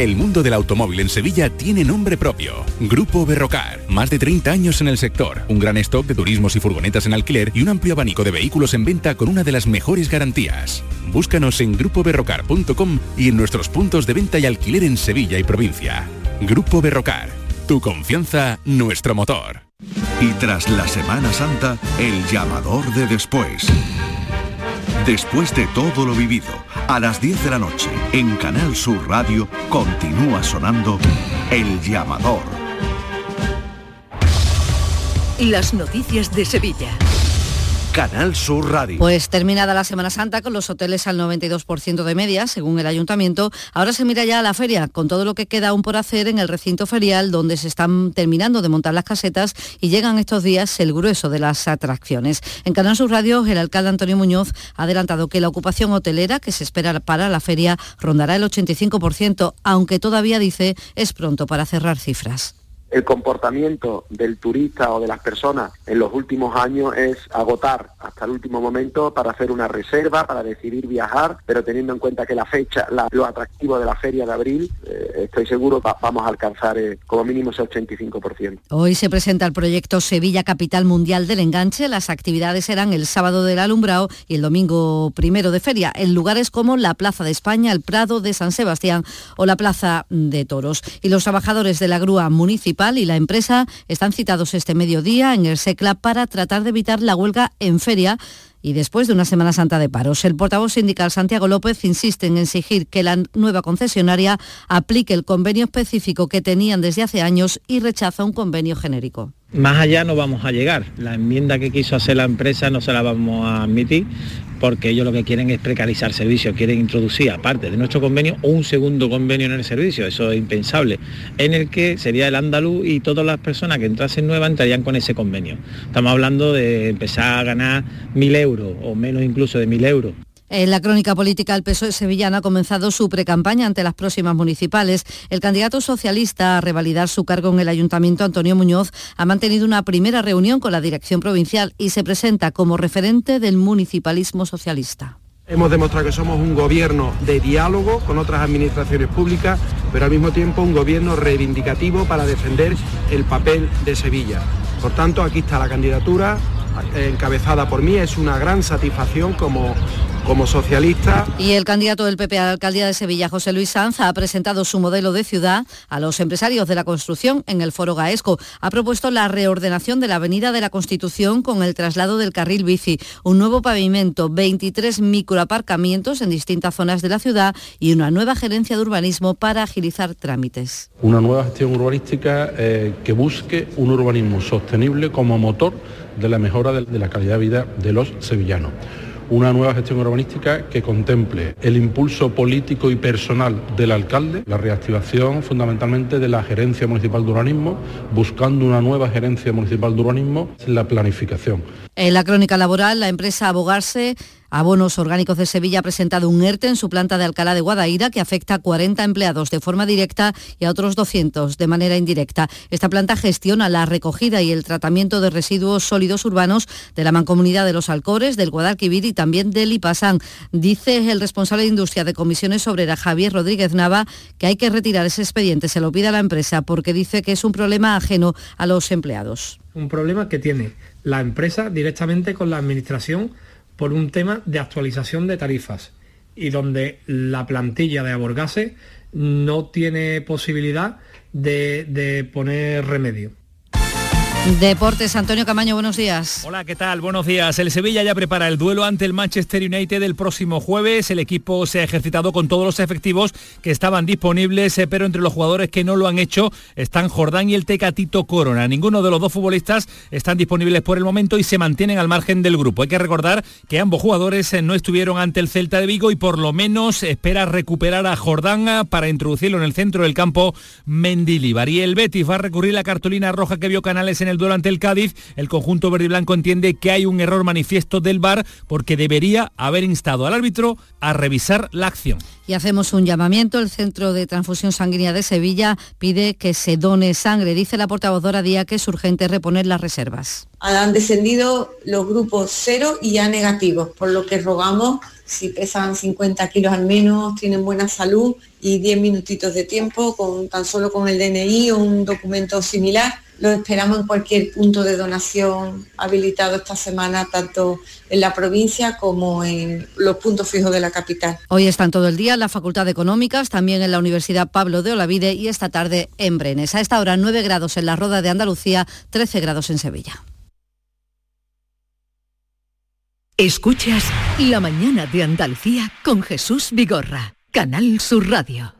El mundo del automóvil en Sevilla tiene nombre propio. Grupo Berrocar. Más de 30 años en el sector. Un gran stock de turismos y furgonetas en alquiler y un amplio abanico de vehículos en venta con una de las mejores garantías. Búscanos en grupoberrocar.com y en nuestros puntos de venta y alquiler en Sevilla y provincia. Grupo Berrocar. Tu confianza, nuestro motor. Y tras la Semana Santa, el llamador de después. Después de todo lo vivido, a las 10 de la noche, en Canal Sur Radio, continúa sonando El Llamador. Las noticias de Sevilla. Canal Sur Radio. Pues terminada la Semana Santa con los hoteles al 92% de media, según el ayuntamiento, ahora se mira ya a la feria, con todo lo que queda aún por hacer en el recinto ferial, donde se están terminando de montar las casetas y llegan estos días el grueso de las atracciones. En Canal Sur Radio, el alcalde Antonio Muñoz ha adelantado que la ocupación hotelera que se espera para la feria rondará el 85%, aunque todavía dice es pronto para cerrar cifras el comportamiento del turista o de las personas en los últimos años es agotar hasta el último momento para hacer una reserva, para decidir viajar, pero teniendo en cuenta que la fecha, lo atractivo de la feria de abril, eh, estoy seguro que vamos a alcanzar eh, como mínimo ese 85%. Hoy se presenta el proyecto Sevilla Capital Mundial del Enganche. Las actividades serán el sábado del alumbrado y el domingo primero de feria, en lugares como la Plaza de España, el Prado de San Sebastián o la Plaza de Toros. Y los trabajadores de la grúa municipal y la empresa están citados este mediodía en el SECLA para tratar de evitar la huelga en feria y después de una Semana Santa de paros. El portavoz sindical Santiago López insiste en exigir que la nueva concesionaria aplique el convenio específico que tenían desde hace años y rechaza un convenio genérico. Más allá no vamos a llegar. La enmienda que quiso hacer la empresa no se la vamos a admitir porque ellos lo que quieren es precarizar servicios, quieren introducir, aparte de nuestro convenio, un segundo convenio en el servicio, eso es impensable, en el que sería el andaluz y todas las personas que entrasen nuevas entrarían con ese convenio. Estamos hablando de empezar a ganar mil euros o menos incluso de mil euros. En la crónica política, el PSOE sevillano ha comenzado su precampaña ante las próximas municipales. El candidato socialista a revalidar su cargo en el ayuntamiento, Antonio Muñoz, ha mantenido una primera reunión con la dirección provincial y se presenta como referente del municipalismo socialista. Hemos demostrado que somos un gobierno de diálogo con otras administraciones públicas, pero al mismo tiempo un gobierno reivindicativo para defender el papel de Sevilla. Por tanto, aquí está la candidatura encabezada por mí. Es una gran satisfacción como como socialista. Y el candidato del PP a la alcaldía de Sevilla, José Luis Sanz, ha presentado su modelo de ciudad a los empresarios de la construcción en el Foro Gaesco. Ha propuesto la reordenación de la Avenida de la Constitución con el traslado del carril bici, un nuevo pavimento, 23 microaparcamientos en distintas zonas de la ciudad y una nueva gerencia de urbanismo para agilizar trámites. Una nueva gestión urbanística eh, que busque un urbanismo sostenible como motor de la mejora de la calidad de vida de los sevillanos una nueva gestión urbanística que contemple el impulso político y personal del alcalde, la reactivación fundamentalmente de la gerencia municipal de urbanismo, buscando una nueva gerencia municipal de urbanismo, la planificación. En la crónica laboral, la empresa Abogarse Abonos Orgánicos de Sevilla ha presentado un ERTE en su planta de Alcalá de Guadaira que afecta a 40 empleados de forma directa y a otros 200 de manera indirecta. Esta planta gestiona la recogida y el tratamiento de residuos sólidos urbanos de la Mancomunidad de los Alcores, del Guadalquivir y también del Ipasán. Dice el responsable de Industria de Comisiones Obreras, Javier Rodríguez Nava, que hay que retirar ese expediente, se lo pide a la empresa porque dice que es un problema ajeno a los empleados. Un problema que tiene la empresa directamente con la administración por un tema de actualización de tarifas y donde la plantilla de Aborgase no tiene posibilidad de, de poner remedio. Deportes, Antonio Camaño, buenos días. Hola, ¿qué tal? Buenos días. El Sevilla ya prepara el duelo ante el Manchester United el próximo jueves. El equipo se ha ejercitado con todos los efectivos que estaban disponibles, eh, pero entre los jugadores que no lo han hecho están Jordán y el Tecatito Corona. Ninguno de los dos futbolistas están disponibles por el momento y se mantienen al margen del grupo. Hay que recordar que ambos jugadores eh, no estuvieron ante el Celta de Vigo y por lo menos espera recuperar a Jordán eh, para introducirlo en el centro del campo Mendilibar. Y el Betis va a recurrir la cartulina roja que vio Canales en el duelo ante el Cádiz, el conjunto verde y blanco entiende que hay un error manifiesto del VAR porque debería haber instado al árbitro a revisar la acción. Y hacemos un llamamiento. El Centro de Transfusión Sanguínea de Sevilla pide que se done sangre. Dice la portavoz Dora Díaz que es urgente reponer las reservas. Han descendido los grupos cero y ya negativos, por lo que rogamos si pesan 50 kilos al menos, tienen buena salud y 10 minutitos de tiempo, con, tan solo con el DNI o un documento similar. Los esperamos en cualquier punto de donación habilitado esta semana, tanto en la provincia como en los puntos fijos de la capital. Hoy están todo el día en la Facultad de Económicas, también en la Universidad Pablo de Olavide y esta tarde en Brenes. A esta hora 9 grados en la Roda de Andalucía, 13 grados en Sevilla. Escuchas La mañana de Andalucía con Jesús Vigorra, Canal Sur Radio.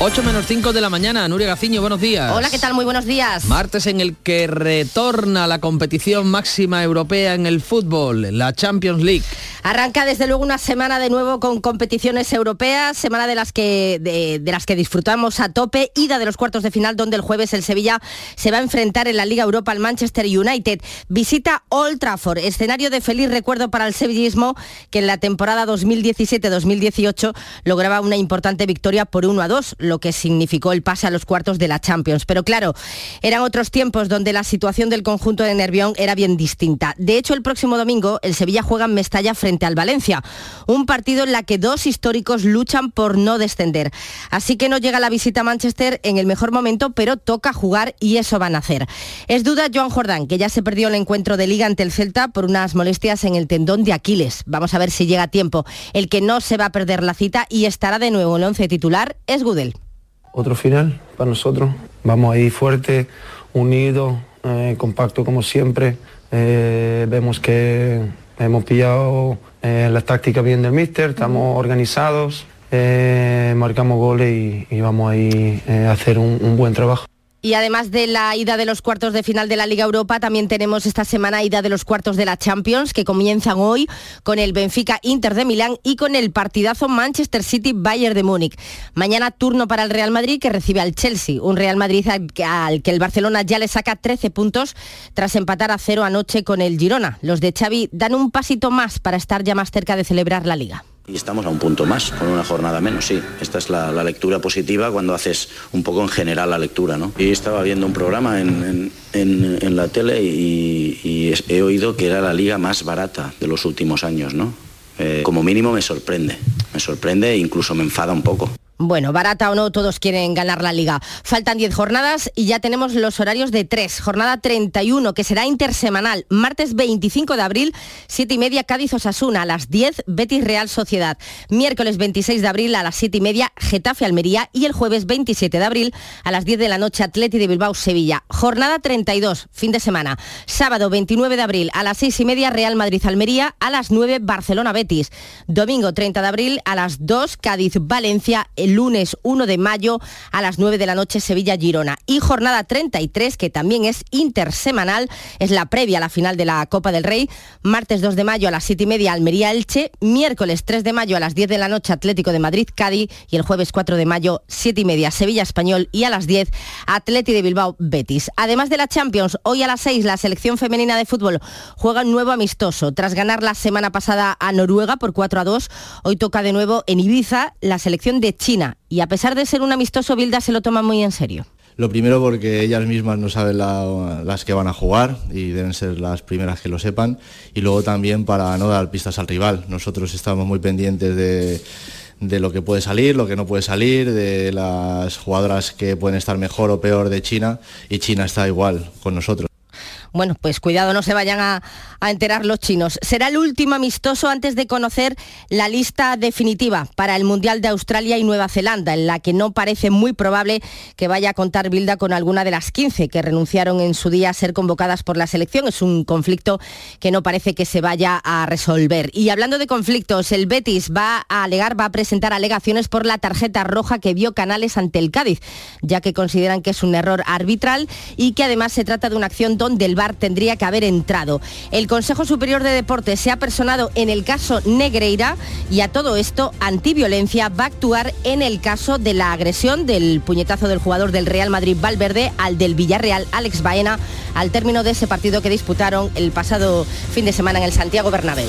8 menos 5 de la mañana, Nuria Gaciño, buenos días. Hola, ¿qué tal? Muy buenos días. Martes en el que retorna la competición máxima europea en el fútbol, la Champions League. Arranca desde luego una semana de nuevo con competiciones europeas, semana de las que de, de, las que disfrutamos a tope, ida de los cuartos de final donde el jueves el Sevilla se va a enfrentar en la Liga Europa al Manchester United. Visita Old Trafford, escenario de feliz recuerdo para el sevillismo que en la temporada 2017-2018 lograba una importante victoria por 1 a 2, lo que significó el pase a los cuartos de la Champions. Pero claro, eran otros tiempos donde la situación del conjunto de Nervión era bien distinta. De hecho, el próximo domingo el Sevilla juega en Mestalla frente al Valencia, un partido en la que dos históricos luchan por no descender. Así que no llega la visita a Manchester en el mejor momento, pero toca jugar y eso van a hacer. Es duda Joan Jordán, que ya se perdió el encuentro de liga ante el Celta por unas molestias en el tendón de Aquiles. Vamos a ver si llega a tiempo. El que no se va a perder la cita y estará de nuevo en el once titular es Gudel. Otro final para nosotros. Vamos ahí fuerte, unidos, eh, compacto como siempre. Eh, vemos que hemos pillado eh, las tácticas bien del míster, estamos organizados, eh, marcamos goles y, y vamos ahí a hacer un, un buen trabajo. Y además de la ida de los cuartos de final de la Liga Europa, también tenemos esta semana ida de los cuartos de la Champions, que comienzan hoy con el Benfica Inter de Milán y con el partidazo Manchester City Bayern de Múnich. Mañana turno para el Real Madrid, que recibe al Chelsea, un Real Madrid al que el Barcelona ya le saca 13 puntos tras empatar a cero anoche con el Girona. Los de Xavi dan un pasito más para estar ya más cerca de celebrar la Liga. Y estamos a un punto más, con una jornada menos, sí. Esta es la, lectura positiva cuando haces un poco en general la lectura, ¿no? Y estaba viendo un programa en, en, la tele y, y, he oído que era la liga más barata de los últimos años, ¿no? Eh, como mínimo me sorprende, me sorprende e incluso me enfada un poco. Bueno, barata o no, todos quieren ganar la liga. Faltan 10 jornadas y ya tenemos los horarios de 3. Jornada 31, que será intersemanal. Martes 25 de abril, 7 y media, Cádiz Osasuna. A las 10, Betis Real Sociedad. Miércoles 26 de abril, a las 7 y media, Getafe Almería. Y el jueves 27 de abril, a las 10 de la noche, Atleti de Bilbao Sevilla. Jornada 32, fin de semana. Sábado 29 de abril, a las 6 y media, Real Madrid Almería. A las 9, Barcelona Betis. Domingo 30 de abril, a las 2, Cádiz Valencia el lunes 1 de mayo a las 9 de la noche Sevilla-Girona. Y jornada 33, que también es intersemanal, es la previa a la final de la Copa del Rey. Martes 2 de mayo a las 7 y media Almería-Elche. Miércoles 3 de mayo a las 10 de la noche Atlético de Madrid-Cádiz. Y el jueves 4 de mayo 7 y media Sevilla-Español. Y a las 10 Atleti de Bilbao-Betis. Además de la Champions, hoy a las 6 la selección femenina de fútbol juega un nuevo amistoso. Tras ganar la semana pasada a Noruega por 4 a 2, hoy toca de nuevo en Ibiza la selección de Y a pesar de ser un amistoso, Bilda se lo toma muy en serio. Lo primero porque ellas mismas no saben la, las que van a jugar y deben ser las primeras que lo sepan. Y luego también para no dar pistas al rival. Nosotros estamos muy pendientes de, de lo que puede salir, lo que no puede salir, de las jugadoras que pueden estar mejor o peor de China. Y China está igual con nosotros. Bueno, pues cuidado, no se vayan a, enterar los chinos. Será el último amistoso antes de conocer la lista definitiva para el Mundial de Australia y Nueva Zelanda, en la que no parece muy probable que vaya a contar Bilda con alguna de las 15 que renunciaron en su día a ser convocadas por la selección. Es un conflicto que no parece que se vaya a resolver. Y hablando de conflictos, el Betis va a alegar, va a presentar alegaciones por la tarjeta roja que vio Canales ante el Cádiz, ya que consideran que es un error arbitral y que además se trata de una acción donde el Tendría que haber entrado. El Consejo Superior de Deportes se ha personado en el caso Negreira y a todo esto Antiviolencia va a actuar en el caso de la agresión del puñetazo del jugador del Real Madrid Valverde al del Villarreal Alex Baena al término de ese partido que disputaron el pasado fin de semana en el Santiago Bernabéu.